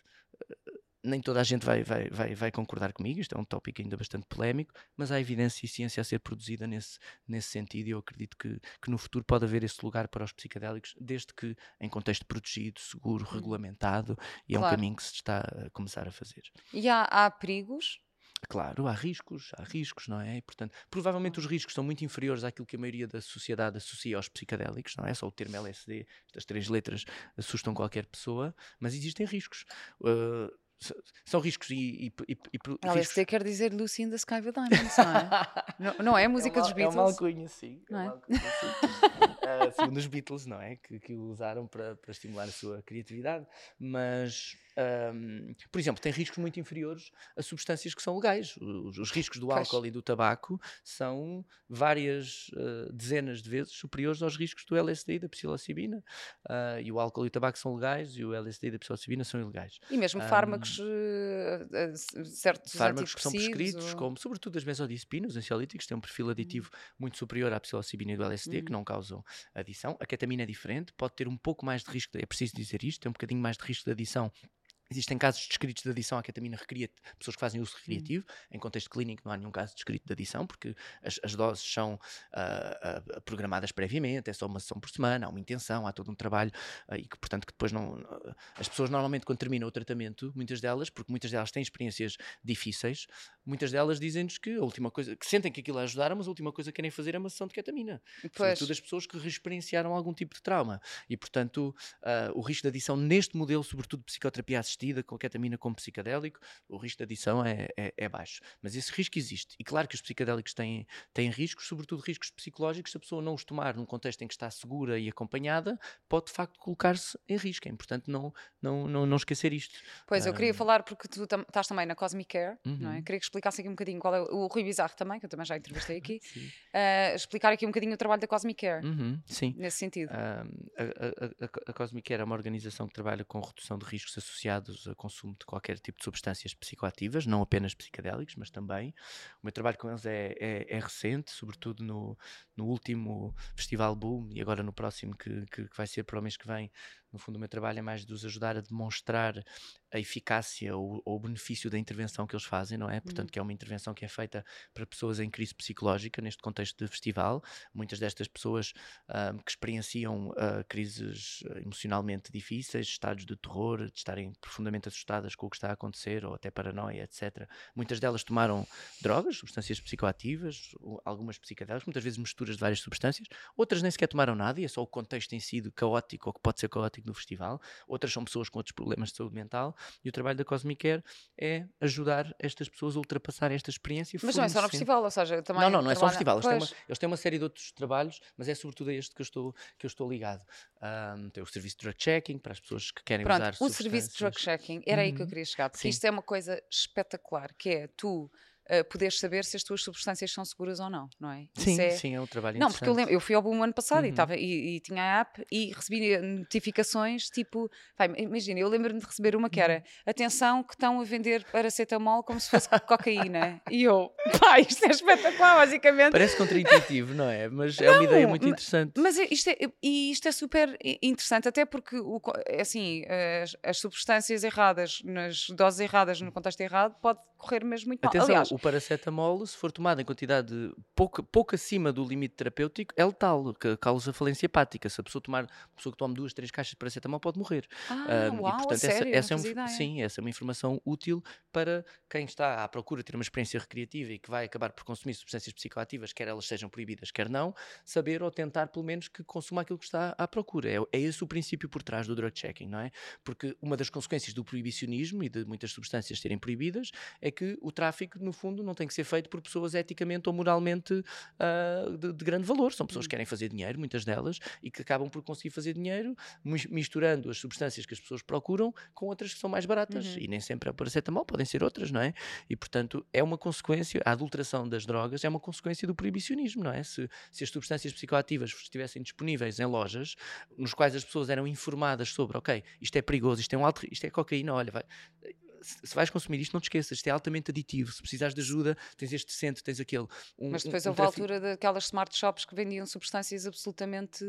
nem toda a gente vai, vai, vai, vai concordar comigo, isto é um tópico ainda bastante polémico, mas há evidência e ciência a ser produzida nesse, nesse sentido e eu acredito que, que no futuro pode haver esse lugar para os psicadélicos, desde que em contexto protegido, seguro, regulamentado, e é claro. um caminho que se está a começar a fazer. E há, há perigos? Claro, há riscos, há riscos, não é? E, portanto, provavelmente os riscos são muito inferiores àquilo que a maioria da sociedade associa aos psicadélicos, não é? Só o termo LSD, estas três letras assustam qualquer pessoa, mas existem riscos. Uh, são riscos e. e, e, e LSD quer dizer Lucy in the Sky with Diamonds, não é? não, não é a música é uma, dos Beatles? É uma alcunha, sim. Não é? é? uh, segundo os Beatles, não é? Que, que o usaram para, para estimular a sua criatividade, mas um, por exemplo, tem riscos muito inferiores a substâncias que são legais. Os, os riscos do álcool e do tabaco são várias uh, dezenas de vezes superiores aos riscos do LSD e da psilocibina. Uh, e o álcool e o tabaco são legais e o LSD e da psilocibina são ilegais. E mesmo um, fármacos, uh, certos fármacos que são prescritos, ou... como sobretudo as benzodiazepinas, os ansiolíticos, têm um perfil aditivo hum. muito superior à psilocibina e do LSD, hum. que não causam adição. A ketamina é diferente, pode ter um pouco mais de risco, é preciso dizer isto, tem um bocadinho mais de risco de adição Existem casos descritos de adição à ketamina pessoas que fazem uso recreativo. Hum. Em contexto clínico não há nenhum caso descrito de adição, porque as, as doses são uh, uh, programadas previamente, é só uma sessão por semana, há uma intenção, há todo um trabalho, uh, e que, portanto, que depois não. as pessoas normalmente, quando terminam o tratamento, muitas delas, porque muitas delas têm experiências difíceis, muitas delas dizem-nos que a última coisa, que sentem que aquilo ajudaram, mas a última coisa que querem fazer é uma sessão de ketamina. Pois. Sobretudo as pessoas que reexperienciaram algum tipo de trauma. E, portanto, o risco de adição neste modelo, sobretudo de psicoterapia assistida, com ketamina como psicadélico, o risco de adição é, é, é, baixo. Mas esse risco existe. E claro que os psicadélicos têm, têm riscos, sobretudo riscos psicológicos. Se a pessoa não os tomar num contexto em que está segura e acompanhada, pode de facto colocar-se em risco. É importante não, não, não, não esquecer isto. Pois, eu queria falar porque tu tam estás também na Cosmic Care, uhum. não é? Uhum. Queria que explicasse aqui um bocadinho qual é o, Rui Bizarro também, que eu também já entrevistei aqui, uh, explicar aqui um bocadinho o trabalho da Cosmic Care. Uhum. Sim. Nesse sentido. Uh, a, a, a, a Cosmic Care é uma organização que trabalha com redução de riscos associados a consumo de qualquer tipo de substâncias psicoativas, não apenas psicadélicos, mas também. O meu trabalho com eles é, é, é recente, sobretudo no, no último Festival Boom e agora no próximo, que, que, que vai ser para o mês que vem, no fundo, o meu trabalho é mais de os ajudar a demonstrar a eficácia ou, ou, o benefício da intervenção que eles fazem, não é? Portanto, uhum. que é uma intervenção que é feita para pessoas em crise psicológica, neste contexto de festival. Muitas destas pessoas um, que experienciam uh, crises ah, emocionalmente difíceis, estados de terror, de estarem profundamente assustadas com o que está a acontecer, ou até paranoia, etc. Muitas delas tomaram drogas, substâncias psicoativas, algumas psicodélicas, muitas vezes misturas de várias substâncias, outras nem sequer tomaram nada e é só o contexto em si caótico, ou que pode ser caótico no festival. Outras são pessoas com outros problemas de saúde mental e o trabalho da Cosmic Care é ajudar estas pessoas a ultrapassar esta experiência. Mas não é só no festival, ou seja, também. Não, não, não é só no festival. Eles têm, uma, eles têm, uma, série de outros trabalhos, mas é sobretudo a este que eu estou, que eu estou ligado. Um, tem o serviço de drug checking para as pessoas que querem Pronto, usar o serviço de drug checking, era uhum. aí que eu uhum. queria chegar, porque Sim. isto é uma coisa espetacular, que é tu uh, poderes saber se as tuas substâncias são seguras ou não, não é? Sim, é... sim, é um trabalho Não, porque eu lembro, eu fui ao Boom ano passado uhum. e, tava, e, e, tinha a app e recebi notificações tipo, imagina, eu lembro-me de receber uma que era uhum. atenção que estão a vender paracetamol como se fosse cocaína. e eu, pá, isto é espetacular, basicamente. Parece contraintuitivo, não é? Mas não, é uma ideia muito interessante. Mas isto é, e isto é super interessante, até porque, o, é assim, as, as substâncias erradas, nas doses erradas, no contexto errado, pode correr mesmo muito Atenção, mal. Aliás, o paracetamol, se for tomado em quantidade pouco, pouco acima do limite terapêutico, é letal, que causa falência hepática. Se a pessoa tomar, a pessoa que toma duas, três caixas de paracetamol pode morrer. Ah, um, uau, e, portanto, sério? essa, essa é um, sim, essa é uma informação útil para quem está à procura de ter uma experiência recreativa e que vai acabar por consumir substâncias psicoativas, quer elas sejam proibidas, quer não, saber ou tentar pelo menos que consuma aquilo que está à procura. É, é esse o princípio por trás do drug checking, não é? Porque uma das consequências do proibicionismo e de muitas substâncias serem proibidas é que o tráfico, no fundo, não tem que ser feito por pessoas eticamente ou moralmente uh, de, de, grande valor. São pessoas que querem fazer dinheiro, muitas delas, e que acabam por conseguir fazer dinheiro misturando as substâncias que as pessoas procuram com outras que são mais baratas. Uhum. E nem sempre é o paracetamol, podem ser outras, não é? é? E, portanto, é uma consequência, a adulteração das drogas é uma consequência do proibicionismo, não é? Se, se as substâncias psicoativas estivessem disponíveis em lojas, nos quais as pessoas eram informadas sobre, ok, isto é perigoso, isto é um alto, isto é cocaína, olha, vai, se vais consumir isto, não te esqueças, isto é altamente aditivo. Se precisares de ajuda, tens este centro, tens aquele. Um, Mas depois um, houve um a altura daquelas smart shops que vendiam substâncias absolutamente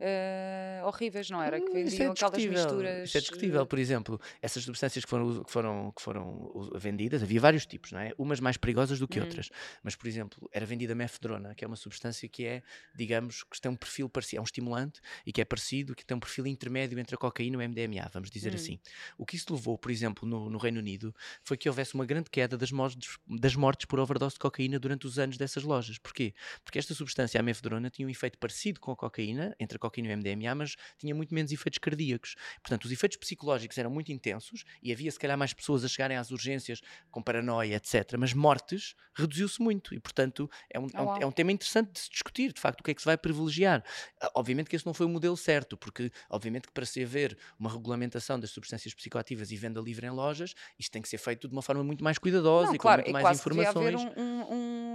uh, horríveis, não era? Que hum, vendiam é aquelas misturas. Isso é discutível, por exemplo, essas substâncias que foram, que, foram, que foram vendidas, havia vários tipos, não é? Umas mais perigosas do que uhum. outras. Mas, por exemplo, era vendida mefedrona, que é uma substância que é, digamos, que tem um perfil parecido, é um estimulante e que é parecido, que tem um perfil intermédio entre a cocaína e o MDMA, vamos dizer uhum. assim. O que isso levou, por exemplo, no, no, Reino Unido, foi que houvesse uma grande queda das mortes, das mortes por overdose de cocaína durante os anos dessas lojas. Porquê? Porque esta substância, a mefedrona, tinha um efeito parecido com a cocaína, entre a cocaína e o MDMA, mas tinha muito menos efeitos cardíacos. Portanto, os efeitos psicológicos eram muito intensos e havia se calhar mais pessoas a chegarem às urgências com paranoia, etc. Mas mortes reduziu-se muito e, portanto, é um, oh, é um tema interessante de se discutir, de facto, o que é que se vai privilegiar. Ah, obviamente que esse não foi o modelo certo, porque, obviamente, que para se haver uma regulamentação das substâncias psicoativas e venda livre em lojas, isto tem que ser feito de uma forma muito mais cuidadosa não, e claro, com muito mais informações. Haver um, um,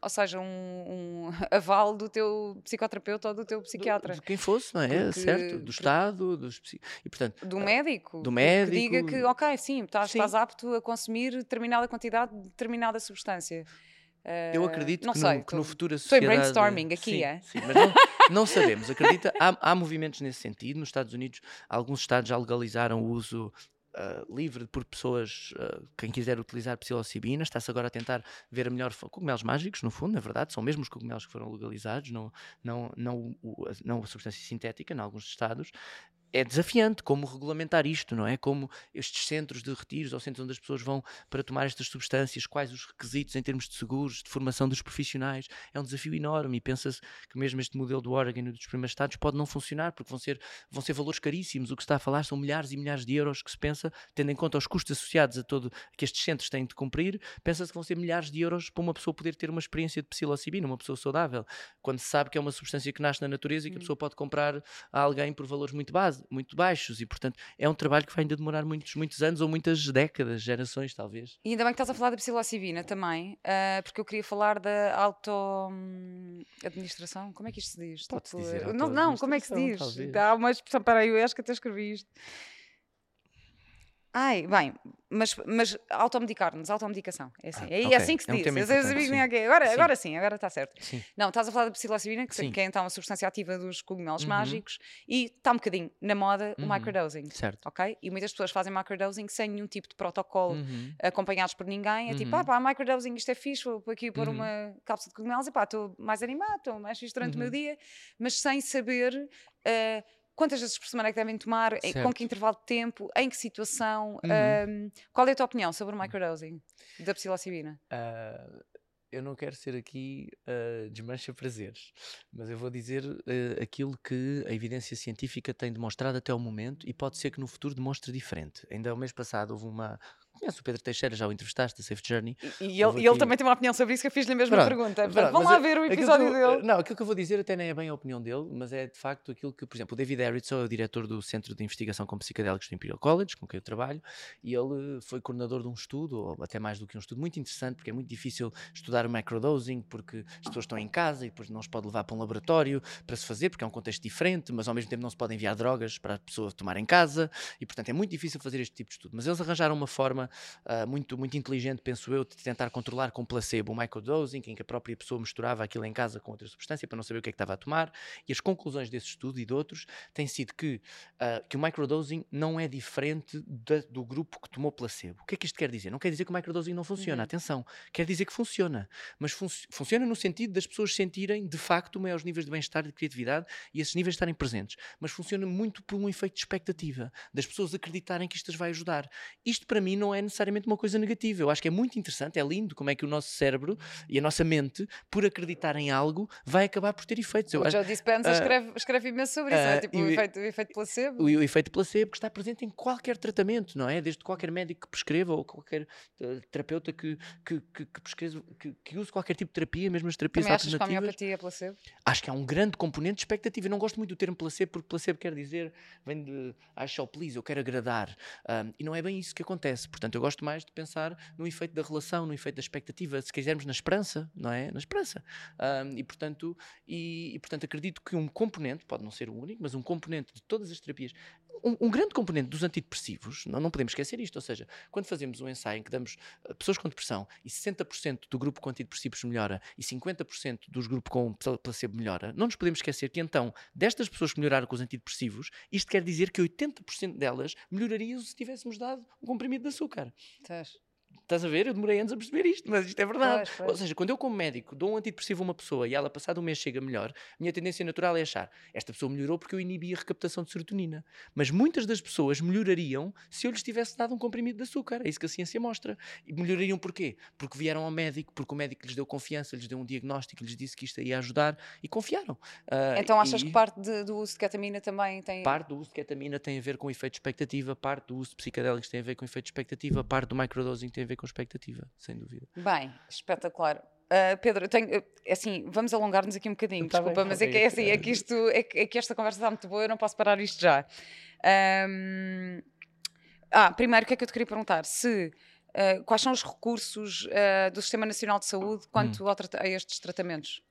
ou seja, um, um aval do teu psicoterapeuta ou do teu psiquiatra. De, de quem fosse, não é? Porque, certo? Do Estado, dos, e portanto... Do médico. Do médico. Que diga que, ok, sim, estás, sim. estás apto a consumir determinada quantidade de determinada substância. Eu acredito que, sei, no, que no futuro a sociedade... Estou em brainstorming aqui, sim, é? Sim, mas não, não sabemos. Acredita, há, há movimentos nesse sentido. Nos Estados Unidos, alguns estados já legalizaram o uso Uh, livre por pessoas, uh, quem quiser utilizar psilocibina, está-se agora a tentar ver a melhor cogumelos mágicos, no fundo, na verdade, são mesmo os cogumelos que foram legalizados, não, não, não, não a substância sintética, em alguns estados, é desafiante como regulamentar isto, não é? Como estes centros de retiros ou centros onde as pessoas vão para tomar estas substâncias, quais os requisitos em termos de seguros, de formação dos profissionais, é um desafio enorme e pensa-se que mesmo este modelo do Oregon e dos primeiros estados pode não funcionar porque vão ser, vão ser valores caríssimos. O que se está a falar são milhares e milhares de euros que se pensa, tendo em conta os custos associados a todo que estes centros têm de cumprir, pensa-se que vão ser milhares de euros para uma pessoa poder ter uma experiência de psilocibina, uma pessoa saudável, quando se sabe que é uma substância que nasce na natureza e que a hum. pessoa pode comprar a alguém por valores muito muito baixos e, portanto, é um trabalho que vai ainda demorar muitos, muitos anos ou muitas décadas, gerações, talvez. E ainda bem que estás a falar da psilocibina também, uh, porque eu queria falar da auto-administração. Como é que isto se diz? Pode tipo, dizer não, não, como é que se diz? Talvez. Há uma expressão, para aí, eu acho que até escrevi isto. Ai, bem, mas, mas automedicar-nos, automedicação. É assim, Ah, é ok. assim que se É um diz. sim. Agora, Sim. agora sim, agora está certo. Sim. Não, estás a falar da psilocibina, que, que é então a substância ativa dos cogumelos Uhum. mágicos, e está um bocadinho na moda o Uhum. microdosing. Certo. Ok? E muitas pessoas fazem microdosing sem nenhum tipo de protocolo Uhum. acompanhados por ninguém. É tipo, Uhum. ah pá, microdosing, isto é fixe, vou aqui pôr Uhum. uma cápsula de cogumelos e pá, estou mais animado, estou mais fixe durante o meu Uhum. dia, mas sem saber eh, quantas vezes por semana é que devem tomar, com que intervalo de tempo, em que situação. Uhum. ehm, qual é a tua opinião sobre o microdosing da psilocibina? Ah, eu não quero ser aqui ah, desmancha prazeres, mas eu vou dizer ah, aquilo que a evidência científica tem demonstrado até o momento e pode ser que no futuro demonstre diferente. Ainda o mês passado houve uma. Conhece o Pedro Teixeira, já o entrevistaste, da Safe Journey. E, e ele, ele também tem uma opinião sobre isso que eu fiz-lhe a mesma Pronto, pergunta. Pronto, vão lá ver o episódio eu- dele. Não, aquilo que eu vou dizer até nem é bem a opinião dele, mas é de facto aquilo que, por exemplo, o David Harrison é o diretor do Centro de Investigação com Psicodélicos do Imperial College, com quem eu trabalho, e ele foi coordenador de um estudo, ou até mais do que um estudo, muito interessante, porque é muito difícil estudar o microdosing, porque as pessoas estão em casa e depois não se pode levar para um laboratório para se fazer, porque é um contexto diferente, mas ao mesmo tempo não se pode enviar drogas para a pessoa tomar em casa, e portanto é muito difícil fazer este tipo de estudo. Mas eles arranjaram uma forma ah, muito, muito inteligente, penso eu, de tentar controlar com placebo o microdosing, em que a própria pessoa misturava aquilo em casa com outra substância para não saber o que é que estava a tomar. E as conclusões desse estudo e de outros têm sido que, ah, que o microdosing não é diferente da- do grupo que tomou placebo. O que é que isto quer dizer? Não quer dizer que o microdosing não funciona, Uhum. atenção. Quer dizer que funciona. Mas fun- funciona no sentido das pessoas sentirem, de facto, maiores níveis de bem-estar e de criatividade e esses níveis estarem presentes. Mas funciona muito por um efeito de expectativa, das pessoas acreditarem que isto as vai ajudar. Isto para mim não é necessariamente uma coisa negativa. Eu acho que é muito interessante, é lindo como é que o nosso cérebro e a nossa mente, por acreditar em algo, vai acabar por ter efeitos. Eu O acho- Joe Dispenza ah, escreve, escreve imenso sobre isso, é ah, tipo o o- efeito, o efeito placebo. o, o efeito placebo que está presente em qualquer tratamento, não é? Desde qualquer médico que prescreva ou qualquer eh, terapeuta que, que, que, que prescreva, que, que use qualquer tipo de terapia, mesmo as terapias Também achas que a alternativas. homeopatia é placebo? Acho que há um grande componente de expectativa. Eu não gosto muito do termo placebo, porque placebo quer dizer, vem de I shall please, eu quero agradar. Ahm, e não é bem isso que acontece. Portanto, eu gosto mais de pensar no efeito da relação, no efeito da expectativa, se quisermos na esperança, não é? Na esperança. Ahm, e, portanto, e, e, portanto, acredito que um componente, pode não ser o único, mas um componente de todas as terapias, um, um grande componente dos antidepressivos, não, não podemos esquecer isto, ou seja, quando fazemos um ensaio em que damos a pessoas com depressão e 60% do grupo com antidepressivos melhora e 50% dos grupos com pla- placebo melhora, não nos podemos esquecer que então, destas pessoas que melhoraram com os antidepressivos, isto quer dizer que 80% delas melhorariam se tivéssemos dado um comprimido de açúcar. Estás. Estás a ver? Eu demorei anos a perceber isto, mas isto é verdade. Pois, pois. Ou seja, quando eu, como médico, dou um antidepressivo a uma pessoa e ela, passado um mês, chega melhor, a minha tendência natural é achar esta pessoa melhorou porque eu inibi a recaptação de serotonina. Mas muitas das pessoas melhorariam se eu lhes tivesse dado um comprimido de açúcar. É isso que a ciência mostra. E melhorariam porquê? Porque vieram ao médico, porque o médico lhes deu confiança, lhes deu um diagnóstico, lhes disse que isto ia ajudar e confiaram. Ah, Então achas e que parte de- do uso de ketamina também tem. Parte do uso de ketamina tem a ver com efeito de expectativa, parte do uso de psicodélicos tem a ver com efeito de expectativa, parte do microdosing tem a ver com expectativa, sem dúvida. Bem, espetacular. Ah, Pedro, tenho, uh, assim, vamos alongar-nos aqui um bocadinho, Tá desculpa, bem, mas tá é que é assim, é que isto, é que, é que esta conversa está muito boa, eu não posso parar isto já. Ahm, ah, primeiro, o que é que eu te queria perguntar? Se, ah, quais são os recursos ah, do Sistema Nacional de Saúde Hum. quanto trata- a estes tratamentos?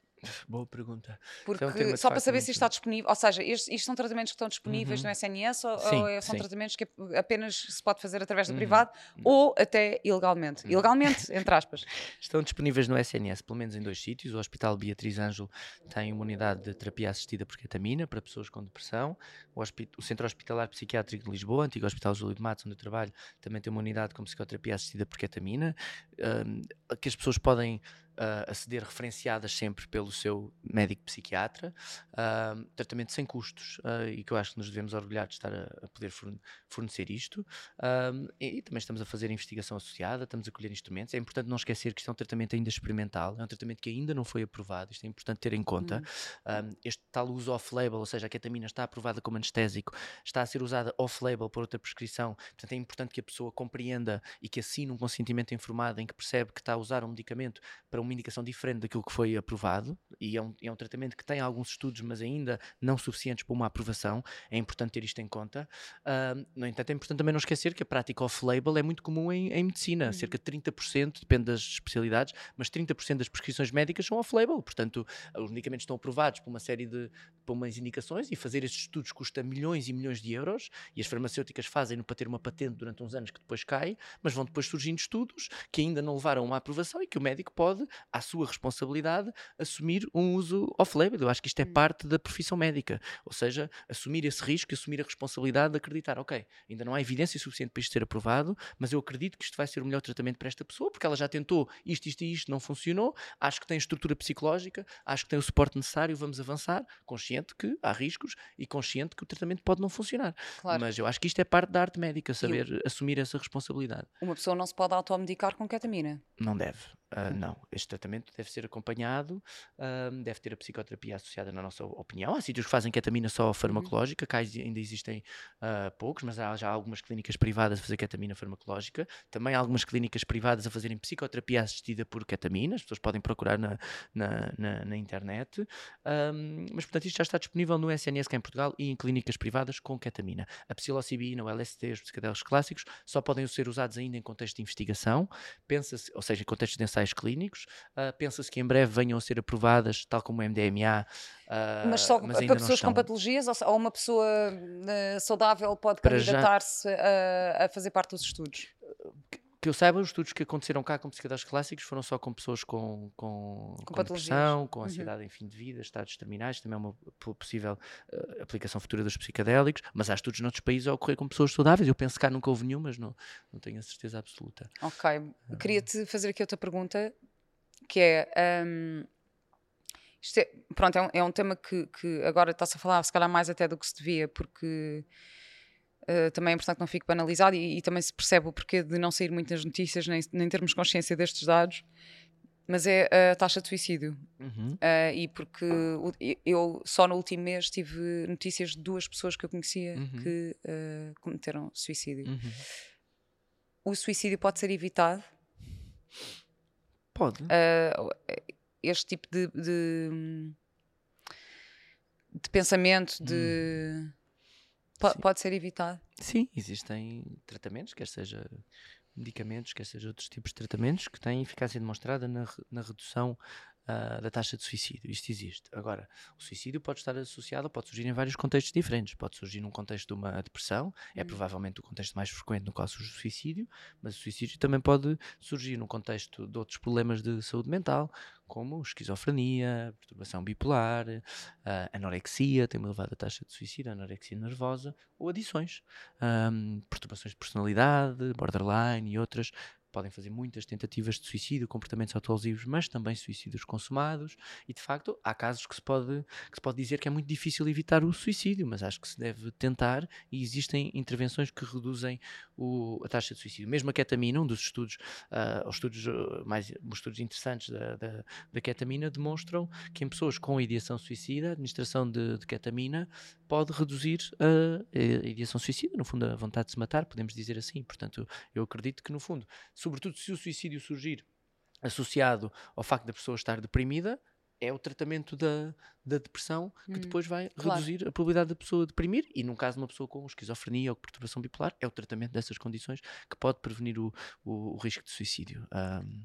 Boa pergunta. Porque, é um só para saber muito- se isto está disponível, ou seja, estes- isto são tratamentos que estão disponíveis Uhum. no SNS ou, Sim, ou é- são sim. tratamentos que apenas se pode fazer através do Uhum. privado ou até ilegalmente? Ilegalmente, entre aspas. Estão disponíveis no SNS, pelo menos em dois sítios. O Hospital Beatriz Ângelo tem uma unidade de terapia assistida por ketamina para pessoas com depressão. O, o Centro Hospitalar Psiquiátrico de Lisboa, antigo Hospital Júlio de Matos, onde eu trabalho, também tem uma unidade com psicoterapia assistida por ketamina, ahm, que as pessoas podem ah, aceder referenciadas sempre pelo seu médico psiquiatra. ahm, tratamento sem custos ah, e que eu acho que nos devemos orgulhar de estar a, a poder forne- fornecer isto. E, e também estamos a fazer investigação associada, estamos a colher instrumentos. É importante não esquecer que isto é um tratamento ainda experimental, é um tratamento que ainda não foi aprovado, isto é importante ter em conta. Um, este tal uso off-label, ou seja, a ketamina está aprovada como anestésico, está a ser usada off-label por outra prescrição, portanto é importante que a pessoa compreenda e que assine um consentimento informado em que percebe que está a usar um medicamento para um uma indicação diferente daquilo que foi aprovado e é um, é um tratamento que tem alguns estudos, mas ainda não suficientes para uma aprovação. É importante ter isto em conta. Uh, no entanto, é importante também não esquecer que a prática off-label é muito comum em, em medicina. Uhum. Cerca de 30%, depende das especialidades, mas 30% das prescrições médicas são off-label. Portanto, os medicamentos estão aprovados por uma série de por umas indicações e fazer estes estudos custa milhões e milhões de euros e as farmacêuticas fazem-no para ter uma patente durante uns anos que depois cai, mas vão depois surgindo estudos que ainda não levaram a uma aprovação e que o médico pode, à sua responsabilidade, assumir um uso off-label. Eu acho que isto é hum. parte da profissão médica, ou seja, assumir esse risco, assumir a responsabilidade de acreditar, ok, ainda não há evidência suficiente para isto ser aprovado, mas eu acredito que isto vai ser o melhor tratamento para esta pessoa, porque ela já tentou isto, isto e isto, não funcionou, acho que tem estrutura psicológica, acho que tem o suporte necessário, vamos avançar, consciente que há riscos e consciente que o tratamento pode não funcionar. Claro. Mas eu acho que isto é parte da arte médica, saber eu... assumir essa responsabilidade. Uma pessoa não se pode automedicar com ketamina? Não deve. Uh, não, este tratamento deve ser acompanhado, deve ter a psicoterapia associada, na nossa opinião. Há sítios que fazem ketamina só uhum. farmacológica, cá ainda existem uh, poucos, mas há já algumas clínicas privadas a fazer ketamina farmacológica. Também há algumas clínicas privadas a fazerem psicoterapia assistida por ketamina, as pessoas podem procurar na, na, na, na internet. Um, mas, portanto, isto já está disponível no SNS cá em Portugal e em clínicas privadas com ketamina. A psilocibina, o LSD, os psicodélicos clássicos, só podem ser usados ainda em contexto de investigação, pensa-se, ou seja, em contexto de ensaio ensaios clínicos. Uh, Pensa-se que em breve venham a ser aprovadas, tal como o MDMA. Uh, mas só mas para pessoas com patologias ou, uma pessoa uh, saudável pode candidatar-se a, a fazer parte dos estudos? que eu saiba, os estudos que aconteceram cá com psiquiatras clássicos foram só com pessoas com, com, com, com depressão, com uhum. ansiedade uhum. em fim de vida, estados terminais, também é uma possível uh, aplicação futura dos psicadélicos, mas há estudos noutros países a ocorrer com pessoas saudáveis. Eu penso que cá nunca houve nenhum, mas não, não tenho a certeza absoluta. Ok, uh, queria-te fazer aqui outra pergunta, que é... Um, isto é, pronto, é um, é um tema que, que agora está-se a falar, se calhar mais até do que se devia, porque Uh, também é importante que não fique banalizado e, e, também se percebe o porquê de não sair muitas notícias, nem, nem termos consciência destes dados, mas é a taxa de suicídio. Uhum. Uh, e porque eu só no último mês tive notícias de duas pessoas que eu conhecia uhum. que uh, cometeram suicídio. Uhum. O suicídio pode ser evitado? Pode. este tipo de, de, de pensamento, de hum. P pode ser evitado? Sim, existem tratamentos, quer seja medicamentos, quer seja outros tipos de tratamentos, que têm eficácia demonstrada na, na redução uh, da taxa de suicídio. Isto existe. Agora, o suicídio pode estar associado, pode surgir em vários contextos diferentes. Pode surgir num contexto de uma depressão, é uhum. provavelmente o contexto mais frequente no qual surge o suicídio, mas o suicídio também pode surgir num contexto de outros problemas de saúde mental, como esquizofrenia, perturbação bipolar, uh, anorexia, tem uma elevada taxa de suicídio, anorexia nervosa, ou adições, um, perturbações de personalidade, borderline e outras podem fazer muitas tentativas de suicídio, comportamentos autolesivos, mas também suicídios consumados, e de facto há casos que se pode, que se pode dizer que é muito difícil evitar o suicídio, mas acho que se deve tentar e existem intervenções que reduzem o, a taxa de suicídio. Mesmo a ketamina, um dos estudos, uh, os estudos uh, mais os estudos interessantes da, da, da, ketamina demonstram que em pessoas com ideação suicida, a administração de, de ketamina pode reduzir a, a ideação suicida, no fundo a vontade de se matar, podemos dizer assim. Portanto, eu acredito que no fundo sobretudo se o suicídio surgir associado ao facto da pessoa estar deprimida, é o tratamento da, da depressão que hum, depois vai claro. reduzir a probabilidade da pessoa deprimir e, num caso de uma pessoa com esquizofrenia ou perturbação bipolar, é o tratamento dessas condições que pode prevenir o, o, o risco de suicídio. Um...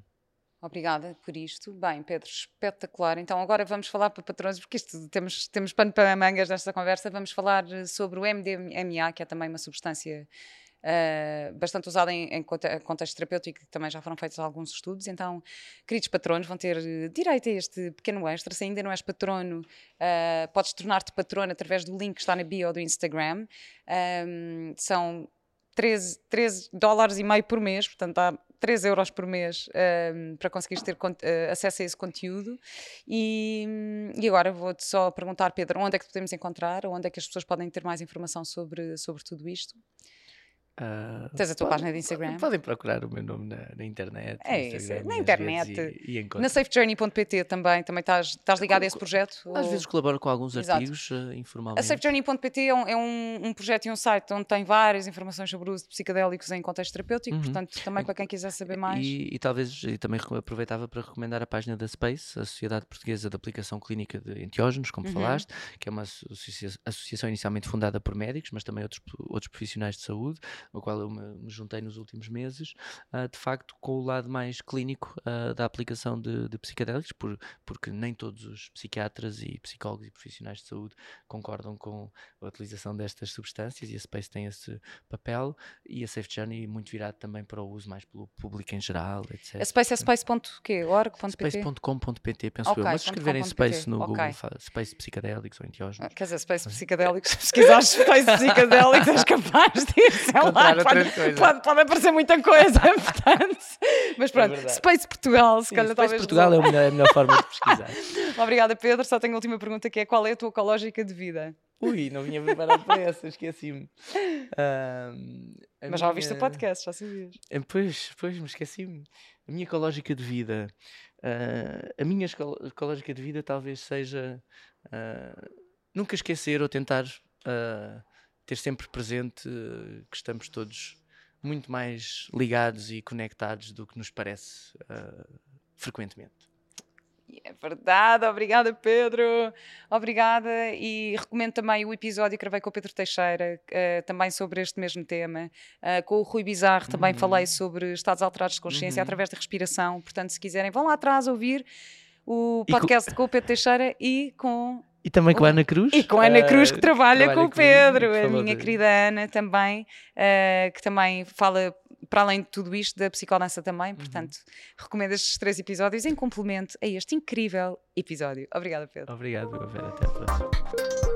Obrigada por isto. Bem, Pedro, espetacular. Então agora vamos falar para patrões, porque isto temos, temos pano para mangas nesta conversa. Vamos falar sobre o MDMA, que é também uma substância uh, bastante usada em, em, contexto terapêutico, que também já foram feitos alguns estudos. Então, queridos patronos, vão ter eh, direito a este pequeno extra. Se ainda não és patrono, uh, podes tornar-te patrono através do link que está na bio do Instagram. Um, são 13, 13 dólares e meio por mês, portanto há 3 euros por mês um, para conseguires ter uh, acesso a esse conteúdo. E, e agora vou-te só perguntar, Pedro, onde é que podemos encontrar, onde é que as pessoas podem ter mais informação sobre, sobre tudo isto? Uh, Tens a tua página de Instagram? Podem procurar o meu nome na, na internet. É isso, na internet. E, e na safejourney.pt também, também estás, estás ligado a esse projeto? Às ou... vezes colaboro com alguns Exato. artigos uh, informalmente. A safejourney.pt é, um, é um, um, projeto e um site onde tem várias informações sobre o uso de psicodélicos em contexto terapêutico, uhum. portanto, também para quem quiser saber mais. E, e, talvez, e também aproveitava para recomendar a página da SPACE, a Sociedade Portuguesa de Aplicação Clínica de Enteógenos, como uhum. falaste, que é uma associação inicialmente fundada por médicos, mas também outros, outros profissionais de saúde, no qual eu me juntei nos últimos meses, uh, de facto com o lado mais clínico uh, da aplicação de, de psicodélicos, por, porque nem todos os psiquiatras e psicólogos e profissionais de saúde concordam com a utilização destas substâncias e a Space tem esse papel e a Safe Journey muito virado também para o uso mais pelo público em geral, etc. A Space é space.org.pt? Space.com.pt, penso okay, eu, mas se escreverem Space no okay. Google, Space Psicodélicos ou Enteógenos. Quer dizer, Space Psicodélicos, se pesquisares Space Psicodélicos és capaz de ir, lá, pode, pode, aparecer muita coisa, portanto. Mas pronto, é Space Portugal, se calhar talvez. Portugal é a melhor, é a melhor forma de pesquisar. Obrigada, Pedro. Só tenho a última pergunta que é: qual é a tua ecológica de vida? Ui, não vinha preparado para essa, esqueci-me. Mas minha... já ouviste o podcast, já sabias. Eh, pois, pois, me esqueci-me. A minha ecológica de vida. Uh, a minha ecológica de vida talvez seja uh, nunca esquecer ou tentar uh, ter sempre presente que estamos todos muito mais ligados e conectados do que nos parece uh, frequentemente. É verdade, obrigada Pedro, obrigada e recomendo também o episódio que gravei com o Pedro Teixeira, uh, também sobre este mesmo tema, uh, com o Rui Bizarro também uhum. falei sobre estados alterados de consciência uhum. através da respiração, portanto se quiserem vão lá atrás ouvir o podcast com... com o Pedro Teixeira e com e também com a Ana Cruz. E com a Ana Cruz, que uh, trabalha, com o Pedro, a minha querida Ana também, uh, que também fala, para além de tudo isto, da psicodança também. Uhum. Portanto, uhum. recomendo estes três episódios em complemento a este incrível episódio. Obrigada, Pedro. Obrigado, Vera. Até a próxima.